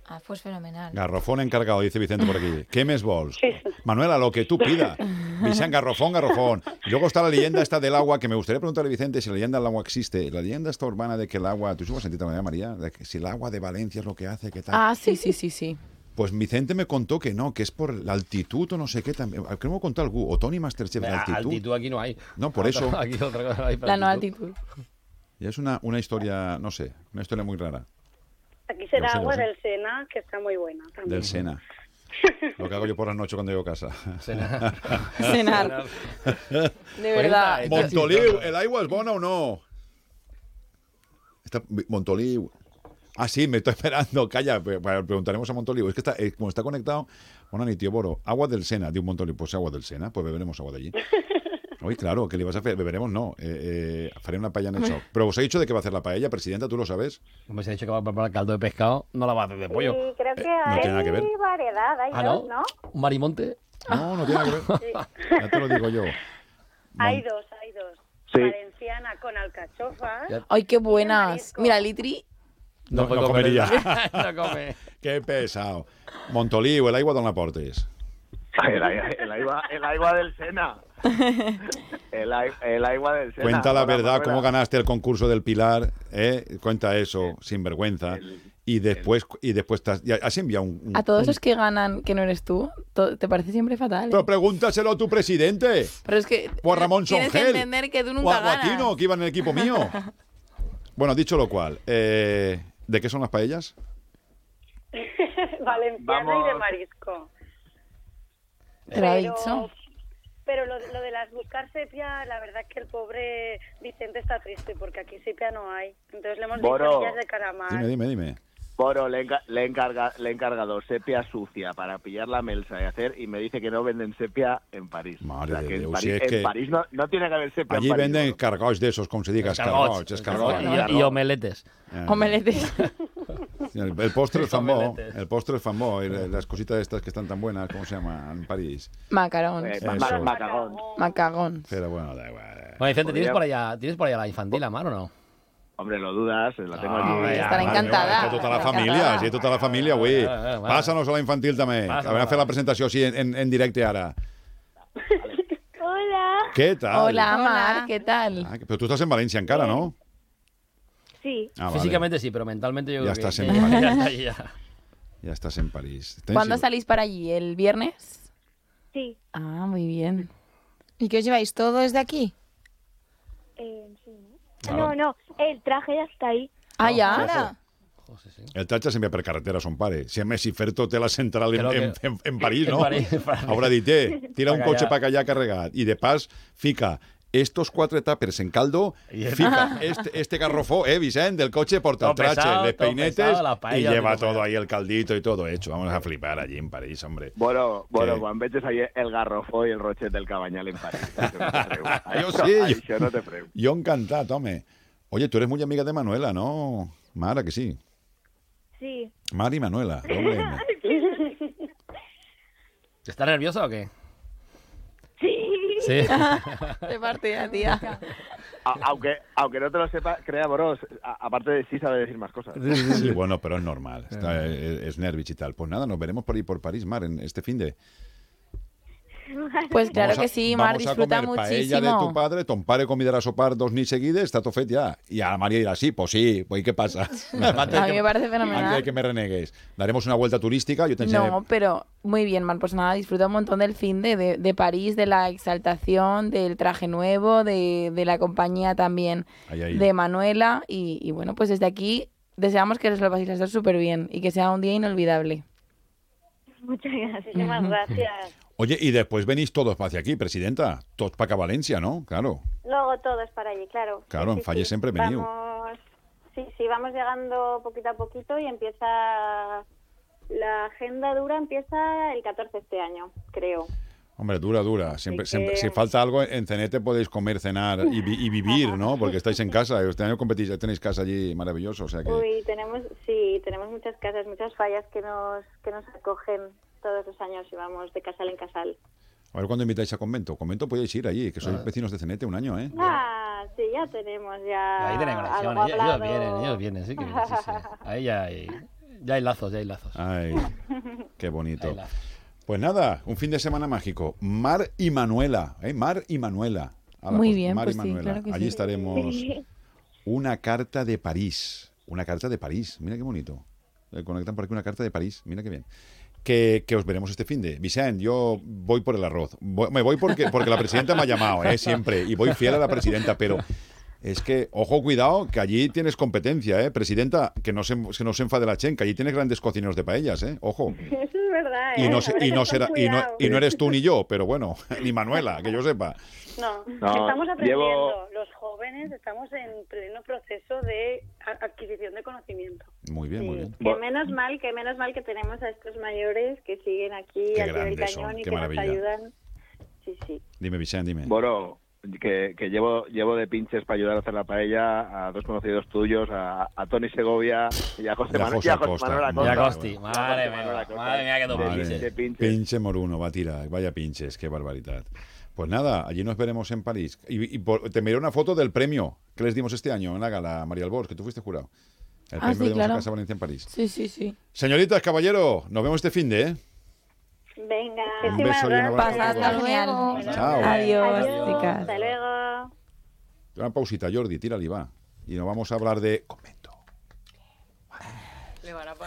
Ah, pues fenomenal. Garrofón encargado, dice Vicente por aquí. ¿Qué mes vols? Manuela, lo que tú pidas. Vicente, garrofón, garrofón. Y luego está la leyenda esta del agua, que me gustaría preguntarle a Vicente si la leyenda del agua existe. La leyenda esta urbana de que el agua, tú has sentido María María, de que si el agua de Valencia es lo que hace, que tal. Ah, sí, sí, sí, sí. Pues Vicente me contó que no, que es por la altitud o no sé qué también. Creo que me contó algo. O Tony Masterchef, la Ah, altitud. altitud aquí no hay. No, por Otra- eso. Aquí otra cosa hay para La no altitud. Y es una, una historia, no sé, una historia muy rara. Aquí será agua del Sena, que está muy buena también. Del Sena. Lo que hago yo por la noche cuando llego a casa. Cenar. Cenar. De verdad. Montoliu, ¿el agua es bona o no? Está, Montoliu. Ah, sí, me estoy esperando. Calla, preguntaremos a Montoliu. Es que está, eh, como está conectado, bueno, ni tío Boro. Agua del Sena, de un Montoliu. Pues agua del Sena, pues beberemos agua de allí. Uy, claro, ¿qué le vas a hacer? Beberemos, no. Eh, eh, haré una paella en el show. Pero os he dicho de qué va a hacer la paella, presidenta, ¿tú lo sabes? Como se ha dicho que va a preparar caldo de pescado, no la va a hacer de pollo. Sí, creo que no hay tiene nada que ver. variedad, hay Ah, dos, ¿no? ¿no? ¿Un marimonte? No, no tiene nada que ver. Ya te lo digo yo. Hay dos, hay dos. Sí. Valenciana con alcachofas. Ay, qué buenas. Mira, Litri. No, no comer comería. No come. Qué pesado. Montoliu, el agua d'on la portes? El, el agua, el agua del Sena. El, el agua del Sena. Cuenta la verdad, Manuela. cómo ganaste el concurso del Pilar, ¿eh? Cuenta eso, sin vergüenza. Y después, y después te has, enviado un... un- A todos un- los que ganan que no eres tú, te parece siempre fatal. ¿eh? Pero pregúntaselo a tu presidente. Pero es que O a Ramón tienes que Songel. entender que tú O nunca a Guatino, ganas. que iba en el equipo mío. Bueno, dicho lo cual, eh, ¿de qué son las paellas? Valenciana y de marisco. Te lo Pero- dicho. Pero lo, lo de las buscar sepia, la verdad es que el pobre Vicente está triste porque aquí sepia no hay. Entonces le hemos dicho de caramar. Dime, dime, dime. Bueno, le, enca- le, encarga, le he encargado sepia sucia para pillar la melsa y hacer, y me dice que no venden sepia en París. Madre O sea, de que en Déu, París, si es en que- París no, no tiene que haber sepia Allí en París. venden cargots de esos, como se diga, escargots, escargots. Y, y omeletes. Eh, Omeletes. El, el postre es omeletes. el postre es fambó, y las cositas estas que están tan buenas, ¿cómo se llama? En París. Macarón. Eh, Eso. ma- macagón. Macagón. Pero bueno, da igual. Bueno, Vicente, ¿tienes por allá, ¿tienes por allá la infantil, Amar, o no? Hombre, lo dudas, la tengo Ah, Estará Vale, encantada. vale, Tota la família, sí, tota la família avui. Va, va. Pássanos a la infantil també. Passa, A veure, va. fer la presentació així en, en, directe ara. Hola. Què tal? Hola, Mar, ¿qué tal? Ah, però tu estàs en València encara, no? Sí. Ah, vale. Físicamente sí, pero mentalmente yo Ya creo que- estás en que- París. ya- ya- ya. Ja estàs en París. ¿Cuándo salís para allí? ¿El viernes? Sí. Ah, muy bien. ¿Y qué os lleváis? ¿Todo desde aquí? Eh, sí, ¿no? No, el traje ya está ahí. Ah, ya. Ahora. José, sí. El tatxa sempre per carretera a son pare. Si a més, si fer-te té la central en, que- en, en, en París, no? En París. Haurà dit, eh, tira un cotxe pa callar carregat i de pas fica estos quatre tàpers en caldo, Y fica este, este garrofó, eh, Vicent, del coche, porta el Todo trache, pesado, les todo peinetes pesado, y lleva todo ahí el caldito y todo hecho. Vamos a flipar allí en París, hombre. Bueno, bueno, ¿Qué? quan veges ahí el garrofó i el rochet del cabanyal en París. Això- sí, no te freu. Yo encantado, tome. Oye, tú eres muy amiga de Manuela, ¿no? Mara, que sí. Sí. Mar y Manuela, doble M. ¿Estás nerviosa o qué? Sí. Sí. De partida, tía. A- aunque, aunque no te lo sepa, crea Boros, aparte de sí sabe decir más cosas. Sí, bueno, pero es normal. Está, es, es nervios y tal. Pues nada, nos veremos por ahí por París, Mar, en este fin de. Pues claro a- que sí, Mar, vamos a disfruta comer paella de tu muchísimo. padre, ton pare convidarà a sopar dos nits seguides, está todo fet ya. Y a María dirá, sí, pues sí, pues ¿y qué pasa? A mí me parece fenomenal. Antes de que me renegues. Daremos una vuelta turística, yo te enseñaré... No, pero muy bien, Mar. Pues nada, disfruta un montón del fin de, de, de París, de la exaltación, del traje nuevo, de, de la compañía también Ahí, ahí. de Manuela. Y, y bueno, pues desde aquí deseamos que os lo paséis súper bien y que sea un día inolvidable. Muchas gracias. Muchísimas gracias. Oye, y después venís todos hacia aquí, presidenta. Todos para acá Valencia, ¿no? Claro. Luego todo es para allí, claro. Claro, en Falle siempre he venido. Vamos, sí, sí, vamos llegando poquito a poquito y empieza... La agenda dura empieza el 14 de este año, creo. Hombre, dura, dura. Siempre, que- siempre- si falta algo, en Cenete podéis comer, cenar y, vi- y vivir, ¿no? Porque estáis en casa. Este año competís, tenéis casa allí maravilloso. O sea que... Uy, tenemos, sí, tenemos muchas casas, muchas fallas que nos, que nos acogen todos los años y vamos de casal en casal. A ver cuándo invitáis a convento. Convento podéis ir allí, que sois vecinos de Cenete un año, ¿eh? Ah, sí, ya tenemos, ya. Ahí tienen conexión, algo ellos, ellos vienen, ellos vienen, sí que sí, sí. Ahí ya hay, ya hay lazos, ya hay lazos. Ay, qué bonito. Pues nada, un fin de semana mágico. Mar y Manuela, ¿eh? Mar y Manuela. Muy pues, bien, Mar pues y sí, Manuela. claro que Allí sí. estaremos. Una carta de París. Una carta de París. Mira qué bonito. Le conectan por aquí una carta de París. Mira qué bien. Que, que os veremos este fin de. Vicent, yo voy por el arroz. Voy- me voy porque, porque la presidenta me ha llamado, ¿eh? Siempre. Y voy fiel a la presidenta, pero. Es que, ojo, cuidado, que allí tienes competencia, ¿eh? Presidenta, que no se, que no se enfade la Chen, que allí tienes grandes cocineros de paellas, ¿eh? Ojo. Eso es verdad, ¿eh? Y no, se- Habrá y no será y no, y no eres tú ni yo, pero bueno, ni Manuela, que yo sepa. No, No, estamos aprendiendo. llevo- Los jóvenes estamos en pleno proceso de adquisición de conocimiento. Muy bien, muy bien. Que menos mal, que menos mal que tenemos a estos mayores que siguen aquí Qué al del cañón son, y qué que maravilla. nos ayudan. Sí, sí. Dime, Vicent, dime. Bueno, que, que llevo llevo de pinches para ayudar a hacer la paella a dos conocidos tuyos, a, a Tony Segovia y a José, Y a Manu- José y a José. Manuel Madre Acosta. mía, Acosti, Y a madre mía, madre dos pinches. De pinches. Pinche moruno, va a tirar. Vaya pinches, qué barbaridad. Pues nada, allí nos veremos en París. Y, y por- te miré una foto del premio que les dimos este año en la gala, María Albors, que tú fuiste jurado. El Ah, sí, claro. a Casa Valencia en París. Sí, sí, sí. Señoritas, caballero, nos vemos este fin de, ¿eh? Venga. Un beso y un abrazo. a Pasad todos. genial. Chao. Adiós, Adiós, chicas. Hasta luego. Una pausita, Jordi, tírale, y va. Y nos vamos a hablar de...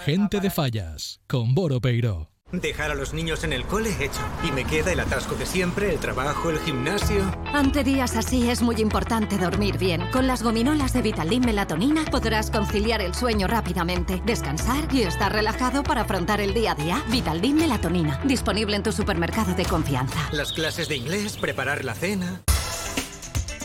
Gente de fallas con Boro Peiro. Dejar a los niños en el cole hecho. Y me queda el atasco de siempre, el trabajo, el gimnasio. Ante días así es muy importante dormir bien. Con las gominolas de Vitaldin Melatonina podrás conciliar el sueño rápidamente, descansar y estar relajado para afrontar el día a día. Vitaldin Melatonina, disponible en tu supermercado de confianza. Las clases de inglés, preparar la cena.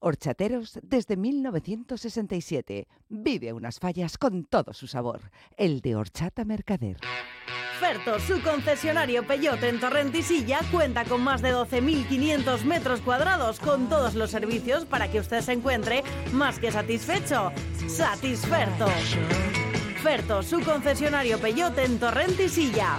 Horchateros desde 1967. Vive unas fallas con todo su sabor. El de Horchata Mercader. Ferto, su concesionario Peugeot en Torrentisilla, cuenta con más de 12.500 metros cuadrados con todos los servicios para que usted se encuentre más que satisfecho. Satisferto. Ferto, su concesionario Peugeot en Torrentisilla.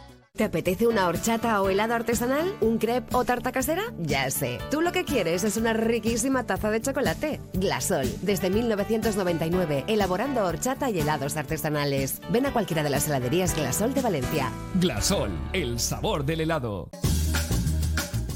¿Te apetece una horchata o helado artesanal? ¿Un crepe o tarta casera? Ya sé. Tú lo que quieres es una riquísima taza de chocolate. Glasol, desde 1999, elaborando horchata y helados artesanales. Ven a cualquiera de las heladerías Glasol de Valencia. Glasol, el sabor del helado.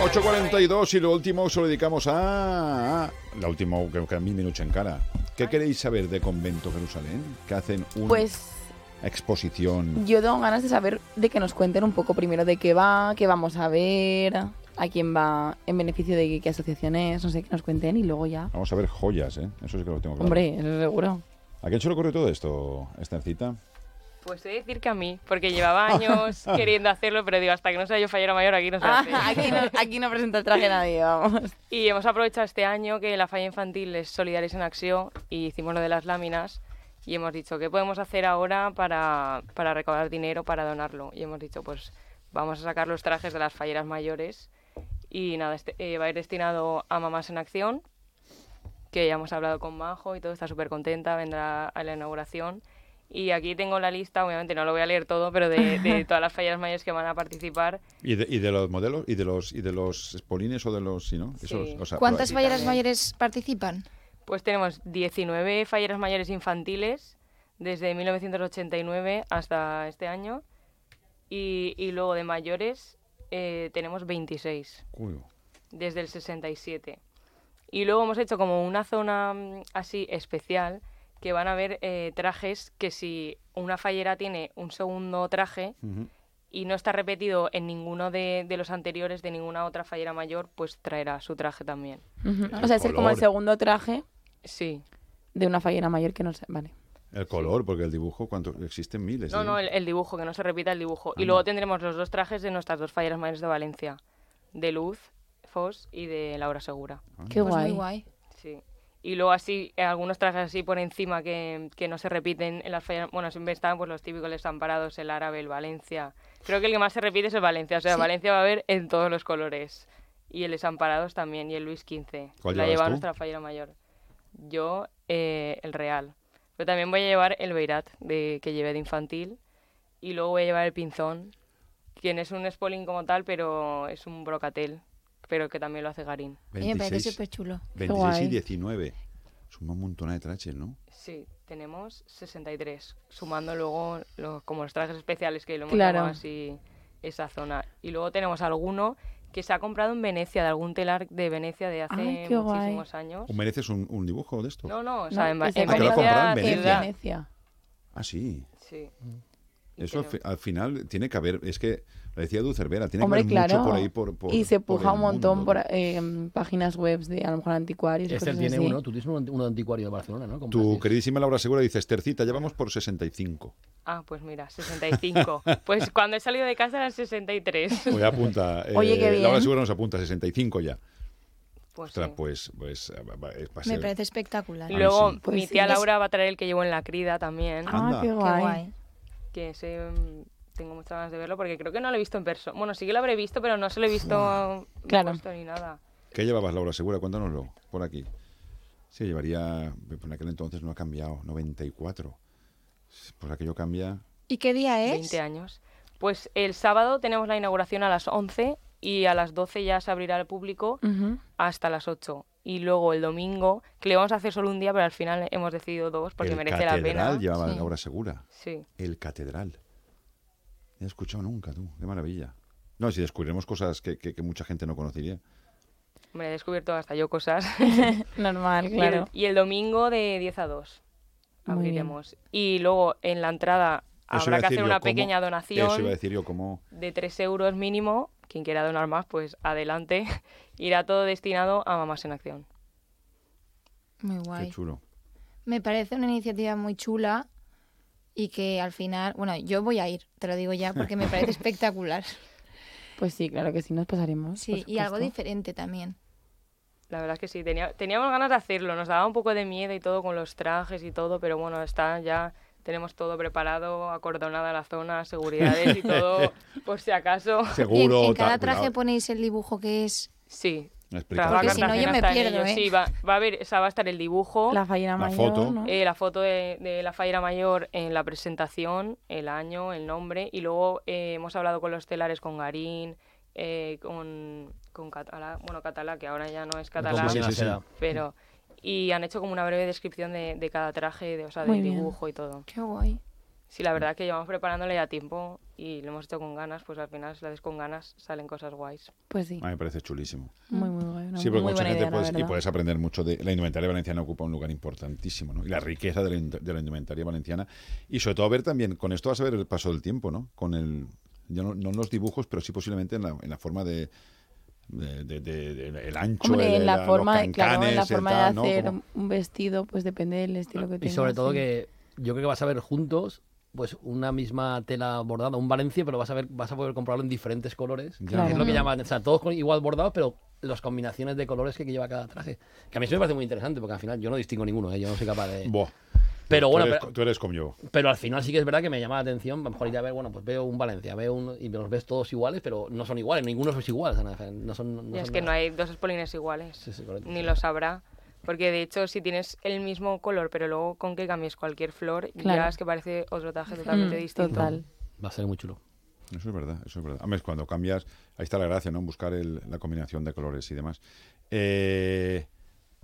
8.42 y lo último se lo dedicamos a... La última que, que a mí me lucha en cara. ¿Qué queréis saber de Convento Jerusalén? Que hacen una Pues exposición... yo tengo ganas de saber, de que nos cuenten un poco primero de qué va, qué vamos a ver, a quién va, en beneficio de qué asociación es, no sé, que nos cuenten y luego ya. Vamos a ver joyas, ¿eh? Eso sí que lo tengo claro. Hombre, eso seguro. ¿A quién se le ocurre todo esto, Estercita? Pues he de decir que a mí, porque llevaba años queriendo hacerlo, pero digo, hasta que no sea yo fallera mayor, aquí no se hace. aquí, no, aquí no presenta el traje nadie, vamos. Y hemos aprovechado este año que la falla infantil es Solidaris en Acción y hicimos lo de las láminas y hemos dicho, ¿qué podemos hacer ahora para, para recaudar dinero para donarlo? Y hemos dicho, pues vamos a sacar los trajes de las falleras mayores y nada, este, eh, va a ir destinado a Mamás en Acción, que ya hemos hablado con Majo y todo, está súper contenta, vendrá a la inauguración. Y aquí tengo la lista, obviamente no lo voy a leer todo, pero de, de todas las falleras mayores que van a participar. ¿Y de, y de los modelos? ¿Y de los y de los espolines o de los... Sí, ¿no? Esos, o sea, ¿Cuántas falleras mayores participan? Pues tenemos 19 falleras mayores infantiles desde 1989 hasta este año y, y luego de mayores eh, tenemos 26 Uy, desde el 67. Y luego hemos hecho como una zona mm, así especial que van a ver eh, trajes que si una fallera tiene un segundo traje y no está repetido en ninguno de, de los anteriores de ninguna otra fallera mayor, pues traerá su traje también. O sea, es como el segundo traje Sí. de una fallera mayor que no sé, vale. El color, porque el dibujo, ¿cuánto? Existen miles. No, ¿eh? no, el, el dibujo, que no se repita el dibujo. Y Anda. luego tendremos los dos trajes de nuestras dos falleras mayores de Valencia, de Luz Fos y de Laura Segura. Qué Pues guay. muy guay. Sí. Y luego así, eh, algunos trajes así por encima que, que no se repiten en las falleras. Bueno, siempre están pues los típicos desamparados, el árabe, el Valencia. Creo que el que más se repite es el Valencia. O sea, Sí. Valencia va a haber en todos los colores. Y el desamparados también, y el Luis XV. ¿Cuál La lleva tú? nuestra fallera mayor. Yo, eh, el real. Pero también voy a llevar el Beirat de, que llevé de infantil. Y luego voy a llevar el pinzón, que no es un spoiling como tal, pero es un brocatel, pero que también lo hace Garín. Y me parece 26, súper chulo. 26 y 19. Es un montón de traches, ¿no? Sí, tenemos 63, sumando luego los, como los trajes especiales que lo hemos Claro. llamado así esa zona. Y luego tenemos alguno que se ha comprado en Venecia, de algún telar de Venecia de hace Ay, qué guay. muchísimos años. ¿O mereces un, un dibujo de esto? No, no, o No, sea, en, en Ah, Venecia, Venecia. Ah, sí. Sí. Eso al, fi- al final tiene que haber, es que, lo decía Du Cervera, tiene Hombre, que haber claro. mucho por ahí por, por- y se puja un montón mundo. por eh, páginas web de a lo mejor anticuarios. Esther tiene así. uno, tú tienes uno, de anticuario de Barcelona, ¿no? Tu queridísima Laura Segura dice, Estercita, ya vamos por 65. Ah, pues mira, 65. pues cuando he salido de casa eran 63. Pues apunta. eh, Oye, qué Laura bien. Segura nos apunta 65 ya. Pues Ostras, sí. pues, pues va- va- va a Me parece espectacular. Luego sí. Pues mi sí. tía Es- Laura va a traer el que llevo en la crida también. Ah, Anda. qué guay. Qué guay. Que ese mm, tengo muchas ganas de verlo porque creo que no lo he visto en persona. Bueno, sí que lo habré visto, pero no se lo he visto Claro. ni nada. ¿Qué llevabas, Laura Segura? Cuéntanoslo, por aquí. Sí, llevaría, en aquel entonces no ha cambiado, 94. Pues aquello cambia. ¿Y qué día es? 20 años. Pues el sábado tenemos la inauguración a las 11 y a las 12 ya se abrirá al público hasta las 8. Y luego el domingo, que le vamos a hacer solo un día, pero al final hemos decidido dos porque el merece la catedral pena. llevaba Sí. Laura Segura. Sí. El catedral. No he escuchado nunca, tú. Qué maravilla. No, si descubriremos cosas que, que- que mucha gente no conocería. Me he descubierto hasta yo cosas. Normal, Y el- claro. Y, el, domingo de 10 a 2 Muy abriremos. Y luego en la entrada Eso habrá a que hacer yo, una ¿cómo? pequeña Eso donación iba a decir yo, como... de 3 euros mínimo. Quien quiera donar más, pues adelante. Irá todo destinado a Mamás en Acción. Muy Qué guay. chulo. Me parece una iniciativa muy chula y que al final, bueno, yo voy a ir, te lo digo ya, porque me parece espectacular. Pues sí, claro que sí, nos pasaremos. Sí, y algo diferente también. La verdad es que sí, tenía, teníamos ganas de hacerlo. Nos daba un poco de miedo y todo con los trajes y todo, pero bueno, está ya. Tenemos todo preparado, acordonada la zona, seguridades y todo, por si acaso. Y en, Seguro. en cada traje ponéis el dibujo que es. Sí. Porque si no, yo me pierdo. ¿eh? Sí, va, va a haber, o sea, va a estar el dibujo, La fallera La mayor, foto. ¿no? eh, la foto de, de la fallera mayor en la presentación, el año, el nombre, y luego eh, hemos hablado con los telares, con Garín, eh, con, con Catalá, bueno, Catalá, que ahora ya no es Catalá, Sí, sí, pero... Y han hecho como una breve descripción de, de cada traje, de, o sea, del dibujo y todo. Qué guay. Sí, la verdad que llevamos preparándole ya tiempo y lo hemos hecho con ganas, pues al final si lo haces con ganas salen cosas guays. Pues sí, A mí me parece chulísimo. muy, muy guay. Sí, porque muy mucha gente idea, la puedes, y puedes aprender mucho de la indumentaria valenciana ocupa un lugar importantísimo, ¿no? Y la riqueza de la, de la indumentaria valenciana y sobre todo ver también con esto vas a ver el paso del tiempo, ¿no? Con el ya no, no en los dibujos, pero sí posiblemente en la, en la forma de, de- de- de- de- el ancho, Hombre, el- en la los forma, claro, en la forma de hacer un vestido, pues depende del estilo que Y tengas. sobre todo sí. que yo creo que vas a ver juntos pues una misma tela bordada, un Valencia, pero vas a ver, vas a poder comprarlo en diferentes colores. Ya. que Claro. Es lo que llaman, o sea, todos con igual bordados, pero las combinaciones de colores que lleva cada traje. Que a mí eso me parece muy interesante, porque al final yo no distingo ninguno, ¿eh? yo no soy capaz de. Buah. Pero Tú bueno, eres, pero- tú eres como yo. Pero al final sí que es verdad que me llama la atención, a lo mejor ir a ver, bueno, pues veo un Valencia, veo un, y los ves todos iguales, pero no son iguales, ninguno es igual, o sea, no son, no Y es son que nada. no hay dos espolines iguales, Sí, sí, correcto, ni sí. lo sabrá. Porque de hecho, si tienes el mismo color, pero luego con que cambies cualquier flor, Claro. ya es que parece otro traje totalmente Mm, distinto. Total. Va a ser muy chulo. Eso es verdad, eso es verdad. Hombre, cuando cambias, ahí está la gracia, ¿no? En buscar el- la combinación de colores y demás. Eh,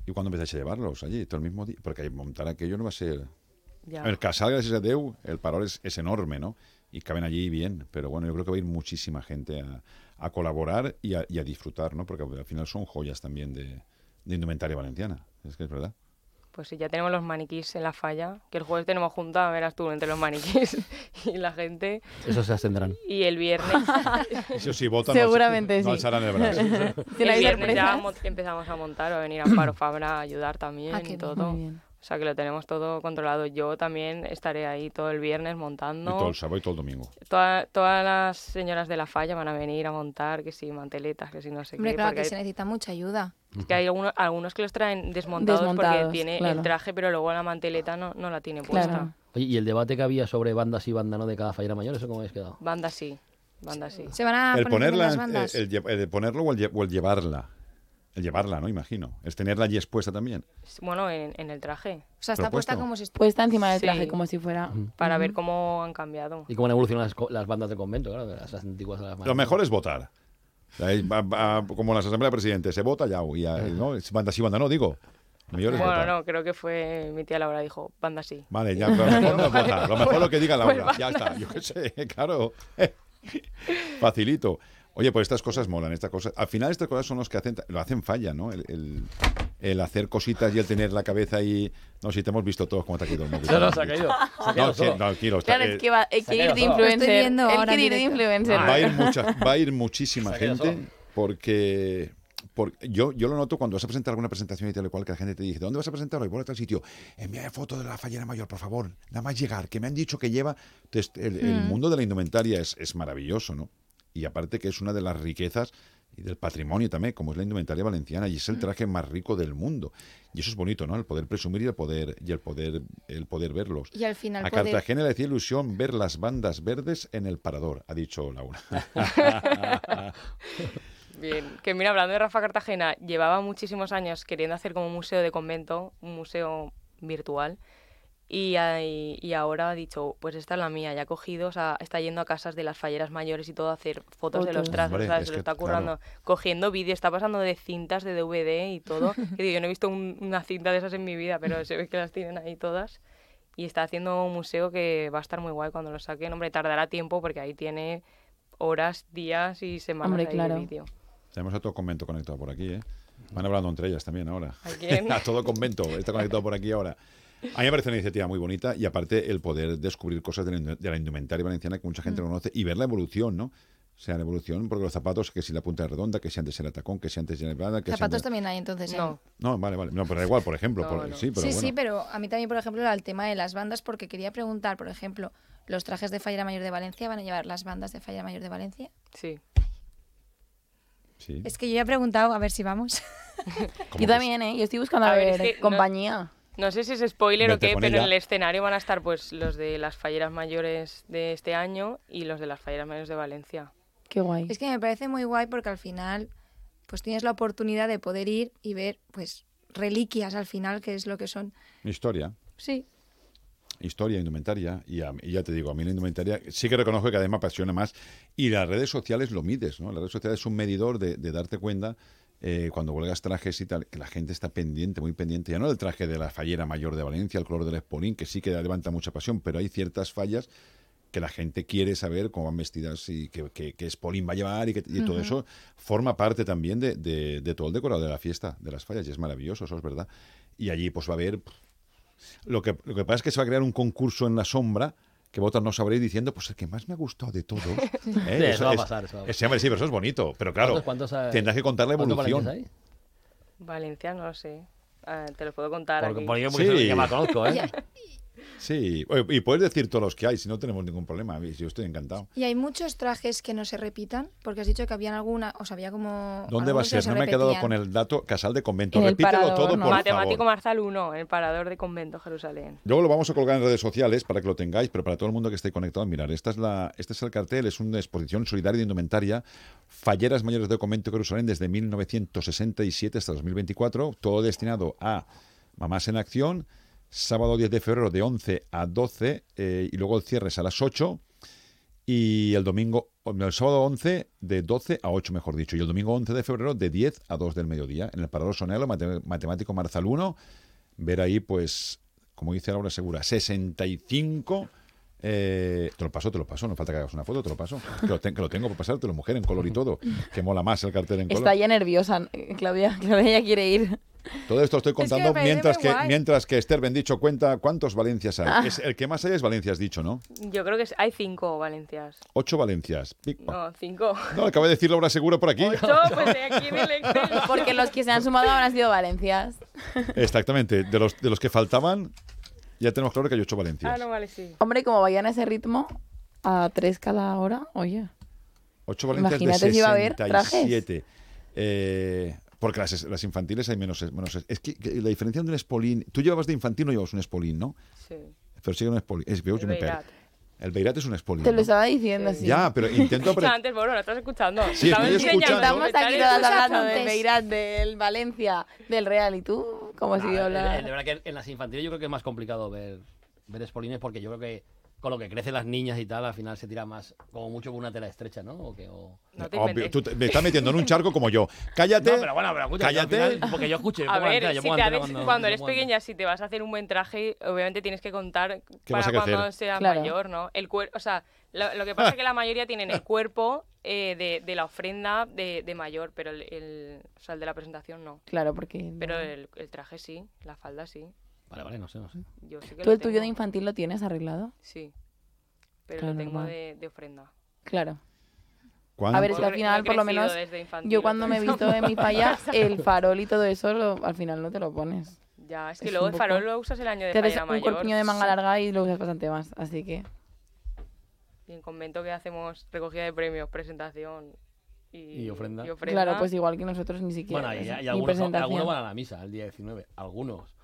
¿Y cuándo empezáis a llevarlos allí? ¿Todo el mismo día? Porque montar aquello no va a ser... Ya. El casal, gracias a Déu, el parol es, es enorme, ¿no? Y caben allí bien. Pero bueno, yo creo que va a ir muchísima gente a, a colaborar y a, y a disfrutar, ¿no? Porque al final son joyas también de, de indumentaria valenciana. Es que es verdad. Pues sí, ya tenemos los maniquís en la falla, que el jueves tenemos junta, verás tú, entre los maniquís y la gente. Eso se ascenderán. Y el viernes, Eso sí, votan, Seguramente no, sí. No alzarán el brazo. Si el viernes ya empezamos a montar, va a venir Amparo Fabra a ayudar también Ah, y todo. Muy bien. O sea que lo tenemos todo controlado. Yo también estaré ahí todo el viernes Y montando. todo el sábado y todo el domingo. Toda- todas las señoras de la falla van a venir a montar, que si manteletas, que si no sé Hombre, qué. claro que hay- se necesita mucha ayuda. Que hay algunos, algunos que los traen desmontados, porque tiene claro. el traje, pero luego la manteleta no, no la tiene puesta. Claro. Oye, y el debate que había sobre bandas y banda no de cada fallera mayor, ¿eso cómo habéis quedado? Banda sí, banda sí. Se van a el poner ponerla, las eh, bandas. el, lle- el de ponerlo o el, o el llevarla. El llevarla, ¿no? Imagino. Es tenerla allí expuesta también. Bueno, en, en el traje. O sea, está puesta como si Puesta encima del traje, Sí. como si fuera... Para ver cómo han cambiado. Y cómo han evolucionado las, las bandas de convento, claro, de las antiguas las Lo mejor es votar. Como en las asambleas de presidentes, se vota ya, y ya, ¿no? Banda sí, banda no, digo. Bueno, votar. no, creo que fue mi tía Laura, dijo, banda sí. Vale, ya, pero lo mejor no es votar. Lo mejor lo que diga Pues Laura. Ya vale. está, yo qué sé, claro. Facilito. Oye, pues estas cosas molan, estas cosas. Al final estas cosas son los que hacen, lo hacen falla, ¿no? El, el- el hacer cositas y el tener la cabeza ahí. No, si te hemos visto todos cómo te ha caído el móvil. No, no, se ha caído. Se ha No, caído sí, solo. tranquilo. está- Claro, eh, es que va, hay que ir de influencer. Ir de va a ir mucha, va a ir muchísima gente porque porque yo, yo lo noto cuando vas a presentar alguna presentación y tal y cual que la gente te dice, ¿dónde vas a presentar hoy? Voy a tal sitio. Envíame foto de la fallera mayor, por favor. Nada más llegar, que me han dicho que lleva. Entonces, el, el Mm. mundo de la indumentaria es, es maravilloso, ¿no? Y aparte que es una de las riquezas y del patrimonio también, como es la indumentaria valenciana, y es el traje más rico del mundo. Y eso es bonito, ¿no? El poder presumir y el poder, y el poder, el poder verlos. Y al final A poder- Cartagena le hacía ilusión ver las bandas verdes en el parador, ha dicho Laura. Bien, que mira, hablando de Rafa Cartagena, llevaba muchísimos años queriendo hacer como un museo de convento, un museo virtual, y, ahí- y ahora ha dicho, pues esta es la mía, ya ha cogido, o sea, está yendo a casas de las falleras mayores y todo a hacer fotos de los ¿sabes? es Se lo está currando, cogiendo vídeos, está pasando de cintas de DVD y todo. que digo, yo no he visto un- una cinta de esas en mi vida, pero se ve que las tienen ahí todas. Y está haciendo un museo que va a estar muy guay cuando lo saquen. Hombre, tardará tiempo porque ahí tiene horas, días y semanas Hombre, ahí claro. de vídeo. Tenemos a todo convento conectado por aquí, ¿eh? Van hablando entre ellas también ahora. ¿A quién? a todo convento, está conectado por aquí ahora. A mí me parece una iniciativa muy bonita y aparte el poder descubrir cosas de la, indu- de la indumentaria valenciana que mucha gente no conoce y ver la evolución, ¿no? O sea, la evolución, porque los zapatos, que si la punta es redonda, que si antes era tacón, que si antes era nada, que si Zapatos antes... también hay entonces. ¿eh? No. No, vale, vale. No, pero da igual, por ejemplo. No, por- no. Sí, pero sí, bueno. sí, pero a mí también, por ejemplo, era el tema de las bandas, porque quería preguntar, por ejemplo, ¿los trajes de Fallera Mayor de Valencia van a llevar las bandas de Fallera Mayor de Valencia? Sí. Sí. Es que yo ya he preguntado, a ver si vamos. ¿Cómo Yo también, ¿eh? Yo estoy buscando a, A ver, ver, es que no- compañía. No sé si es spoiler o qué, pero ella. en el escenario van a estar pues los de las falleras mayores de este año y los de las falleras mayores de Valencia. Qué guay. Es que me parece muy guay porque al final pues tienes la oportunidad de poder ir y ver pues reliquias al final, que es lo que son. Historia. Sí. historia, indumentaria, y, a- y ya te digo, a mí la indumentaria sí que reconozco que cada vez me apasiona más, y las redes sociales lo mides, ¿no? Las redes sociales es un medidor de, de darte cuenta eh, cuando huelgas trajes y tal, que la gente está pendiente, muy pendiente, ya no del traje de la fallera mayor de Valencia, el color del espolín, que sí que levanta mucha pasión, pero hay ciertas fallas que la gente quiere saber cómo van vestidas y qué, qué, qué espolín va a llevar y, que, y todo eso forma parte también de, de- de todo el decorado de la fiesta, de las fallas, y es maravilloso, eso es verdad. Y allí pues va a haber lo que, lo que pasa es que se va a crear un concurso en la sombra que vosotros no sabréis diciendo, pues el que más me ha gustado de todos. ¿eh? Sí, eso va a pasar, eso va a es- sí, hombre, sí, pero eso es bonito. Pero claro, ¿Cuántos- cuántos, eh, tendrás que contar la cuántos evolución. valencianos Valencia, no lo sé. Ah, te los puedo contar Porque- aquí. porque yo Sí. ya me la conozco, ¿eh? Sí, y puedes decir todos los que hay, si no tenemos ningún problema. Yo estoy encantado. Y hay muchos trajes que no se repitan, porque has dicho que habían alguna, o sea, había como... ¿Dónde va a ser? se No me he quedado con el dato casal de convento. En el Repítelo parador, todo, ¿no? por Matemático favor. Marzal 1, el parador de convento Jerusalén. Luego lo vamos a colgar en redes sociales para que lo tengáis, pero para todo el mundo que esté conectado, mirar, esta es la, este es el cartel, es una exposición solidaria de indumentaria, Falleras Mayores de Convento Jerusalén desde 1967 hasta 2024, todo destinado a Mamás en Acción, sábado 10 de febrero de 11 a 12 eh, y luego el cierre es a las 8 y el domingo, el sábado 11 de 12 a 8, mejor dicho, y el domingo 11 de febrero de 10 a 2 del mediodía en el Parador Sonelo, mate- Matemático Marzal 1, ver ahí pues como dice Laura Segura, 65. eh, te lo paso, te lo paso, no falta que hagas una foto, te lo paso. Que lo, ten- que lo tengo para pasártelo, mujer, en color y todo. Que mola más el cartel en color. Está ya nerviosa, eh, Claudia. Claudia ya quiere ir. Todo esto estoy que contando parece mientras, muy que, guay. mientras que Esther Bendicho cuenta cuántos Valencias hay. Ah. Es, el que más hay es Valencia, has dicho, ¿no? Yo creo que es- hay cinco Valencias. Ocho Valencias. Pic. No, cinco. No, acaba de decir Laura Segura por aquí. Ocho, pues de aquí en el Excel. Porque los que se han sumado habrán sido Valencias. Exactamente. De los, de los que faltaban, ya tenemos claro que hay ocho Valencias. Ah, no, vale, sí. Hombre, como vayan a ese ritmo, a tres cada hora, oye. Ocho Valencias Imagínate de si va a haber 67. Eh, porque las, las infantiles hay menos, menos. Es que, que la diferencia de un espolín. Tú llevabas de infantil, no llevabas un espolín, ¿no? Sí. Però sí que un espolín. És jo m'he veritat. perd. El Beirat es un Espolin. Te lo estaba diciendo así. Ya, pero intento Escucha apre- antes, bueno, lo estás escuchando. Sí, estoy escuchando. Estamos aquí todas hablando del. Beirat, del Valencia, del Real. ¿Y tú? ¿Cómo Ah, hablar? eh, De verdad que en las infantiles yo creo que es más complicado ver, ver espolines porque yo creo que con lo que crecen las niñas y tal, al final se tira más, como mucho por una tela estrecha, ¿no? O que, o... Obvio, tú te- me estás metiendo en un charco como yo. Cállate. No, pero bueno, pero escucha, yo al cállate. final, porque yo escucho, yo A pongo ver, antena, yo si pongo te antena haces- cuando- yo eres pongo antena. pequeña, si te vas a hacer un buen traje, obviamente tienes que contar ¿Qué vas para a crecer? cuando seas Claro. mayor, ¿no? El cuer- o sea, lo, lo que pasa es que la mayoría tienen el cuerpo eh, de, de la ofrenda de, de mayor, pero el, el- o sea, el de la presentación no. Claro, porque... Pero el, el traje sí, la falda sí. Vale, vale, no sé, no sé. Yo sí que ¿Tú lo el tuyo de infantil lo tienes arreglado? Sí. Pero Claro, lo tengo normal. de, de ofrenda. Claro. ¿Cuándo? A ver, es que al No he final, por lo crecido menos, desde infantil, yo cuando me he visto de mi falla, el farol y todo eso, lo- al final no te lo pones. Ya, es que Es luego un el poco- farol lo usas el año de Te haces fallera un mayor. corpiño de manga larga y lo usas bastante más, así que... Y en convento que hacemos recogida de premios, presentación y, Y ofrenda. y ofrenda. Claro, pues igual que nosotros ni siquiera. Bueno, y, eso, y ni algunos, presentación. algunos van a la misa el día 19. Algunos.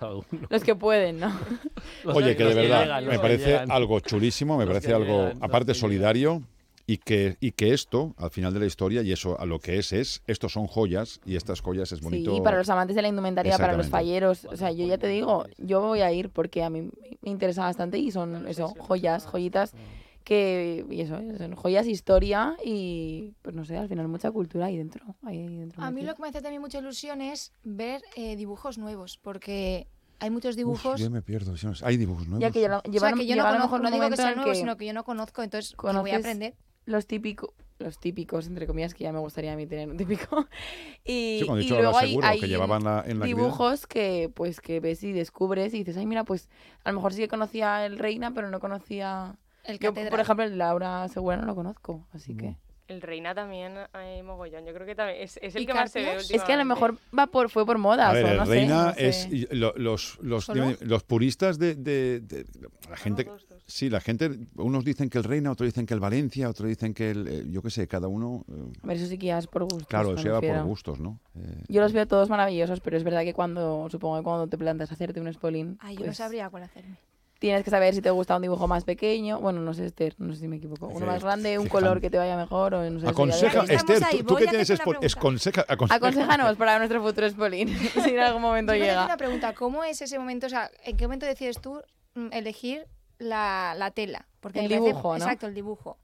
Los que pueden, ¿no? Los Oye, que de verdad llegan, me parece llegan. algo chulísimo, me Los parece algo, llegan, aparte solidario, y que, y que esto, al final de la historia, y eso a lo que es, es, estos son joyas, y estas joyas es bonito. Sí, para los amantes de la indumentaria, para los falleros. O sea, yo ya te digo, yo voy a ir porque a mí me interesa bastante y son eso, joyas, joyitas que, y eso, son joyas, historia y, pues no sé, al final mucha cultura ahí dentro. Ahí dentro A mí lo que me hace también mucha ilusión es ver eh, dibujos nuevos, porque hay muchos Uf, dibujos. yo me pierdo. si no- Hay dibujos nuevos. Ya que ya lo- o sea, llevan- que yo no a lo conozco, mejor no digo que sean nuevos, que sino que yo no conozco, entonces que voy a aprender. los típicos los típicos entre comillas que ya me gustaría a mí tener un típico y, Sí, cuando he y dicho luego hay, seguro, hay que llevaban la- en la actividad. dibujos que pues que ves y descubres y dices ay mira pues a lo mejor sí que conocía el Reina pero no conocía El Yo, por ejemplo el Laura Segura no lo conozco así que El Reina también hay mogollón. Yo creo que también es, es el ¿Y que más se ve es que a lo mejor va por fue por moda A ver, o el no sé, Reina no sé. es y lo- los los, dime, los puristas de, de- de- la gente sí la gente unos dicen que el Reina otros dicen que el Valencia otros dicen que el eh, yo qué sé cada uno eh, a ver eso sí que ya es por gustos claro eso ya va por gustos no Eh, yo los veo todos maravillosos pero es verdad que cuando supongo que cuando te plantas hacerte un spolín Ay, yo no pues, sabría cuál hacerme. Tienes que saber si te gusta un dibujo más pequeño. Bueno, no sé, Esther, no sé si me equivoco. Uno más grande, un color que te vaya mejor o no sé. aconseja depende. Esther ahí, tú, tú que tienes esconseja- aconseja- Aconséjanos para nuestro futuro Spolín, si en algún momento Yo me llega. una pregunta, ¿cómo es ese momento? O sea, ¿en qué momento decides tú mm, elegir la, la tela? Porque El me parece- dibujo, ¿no? Exacto, el dibujo.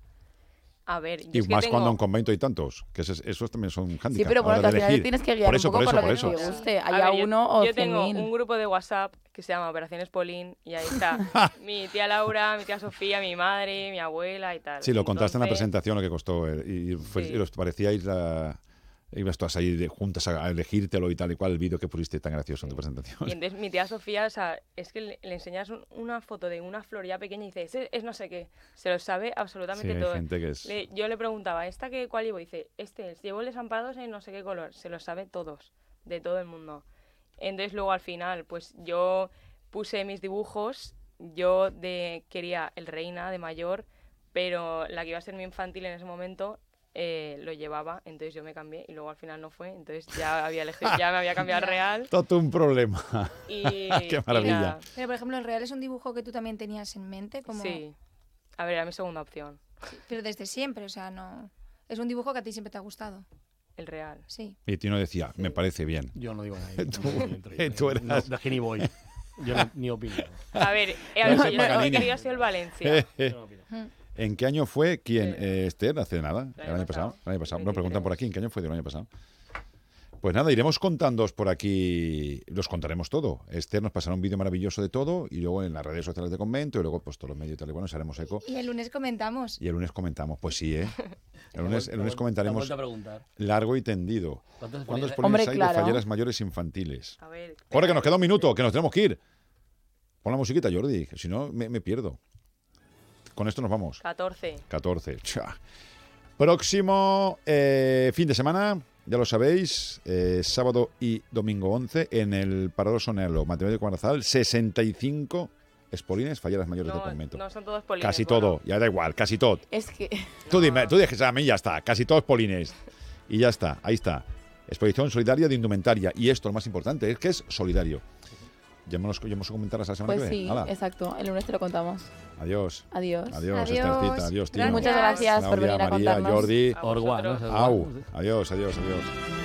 A ver, yo y es más tengo- cuando en convento hay tantos que ese- esos también son handicaps Sí, pero bueno, al final elegir. tienes que guiar por eso un poco por por, eso lo por que eso te guste. A Haya ver, yo- uno o Yo tengo mil. un grupo de WhatsApp que se llama Operaciones Polín y ahí está mi tía Laura, mi tía Sofía, mi madre, mi abuela y tal. sí lo contaste en la Entonces, presentación lo que costó eh, y, fue- Sí. y os parecíais la ibas todas ahí juntas a, elegírtelo y tal y cual el vídeo que pusiste tan gracioso en tu presentación Y entonces mi tía Sofía, o sea, es que le, le enseñas un- una foto de una flor ya pequeña y dice, "Ese es no sé qué. Se lo sabe absolutamente Sí, todo. gente que es- Le- yo le preguntaba, ¿esta qué, cuál llevo? Y dice, este es, llevo el desamparados en no sé qué color. Se lo sabe todos, de todo el mundo. Entonces luego al final, pues yo puse mis dibujos, yo de quería el reina de mayor, pero la que iba a ser mi infantil en ese momento eh, lo llevaba, entonces yo me cambié y luego al final no fue, entonces ya había elegido, ya me había cambiado al real. todo un problema Y, qué y maravilla. Pero, por ejemplo, el real es un dibujo que tú también tenías en mente, como... Sí. A ver, era mi segunda opción. Pero desde siempre, o sea, no... Es un dibujo que a ti siempre te ha gustado. El real. Sí. y Tino decía me parece bien Yo no digo nada. Tú- no tú eras- no, voy. Yo no- ni opino. A ver, eh, No a ver, sé, yo lo que quería ha sido el Valencia. Eh, Yo no opino. ¿En qué año fue quién? Eh, Esther, hace nada, el año año pasado. pasado, El año pasado. Nos preguntan 23. por aquí, ¿en qué año fue del año pasado? Pues nada, iremos contándoos por aquí, los contaremos todo. Esther nos pasará un vídeo maravilloso de todo y luego en las redes sociales de convento y luego pues todos los medios y tal y bueno, nos haremos eco. Y el lunes comentamos. Y el lunes comentamos, pues sí, ¿eh? El lunes, el lunes comentaremos largo y tendido. ¿Cuántos ¿Cuántos hay? de falleras mayores infantiles? A ver, Ahora que nos queda un minuto, que nos tenemos que ir. Pon la musiquita, Jordi, que si no me, me pierdo. Con esto nos vamos. 14. 14. Cha. Próximo eh, fin de semana, ya lo sabéis, eh, sábado y domingo 11, en el Parador Sonelo, Matemático Marazal, 65 espolines falleras mayores de No, convento. no son todos polines. casi bueno. todo, ya da igual, casi todo. Es que Tú dime, tú dices a mí ya está, casi todos polines. Y ya está, ahí está. Exposición solidaria de indumentaria. Y esto, lo más importante, es que es solidario. Ya hemos, ya hemos comentado la semana Pues que viene. sí, Hala, exacto. El lunes te lo contamos. Adiós. Adiós. Adiós. Muchas gracias por venir a María, contarnos. Jordi. Orgua, ¿no? Au. Adiós, adiós, adiós.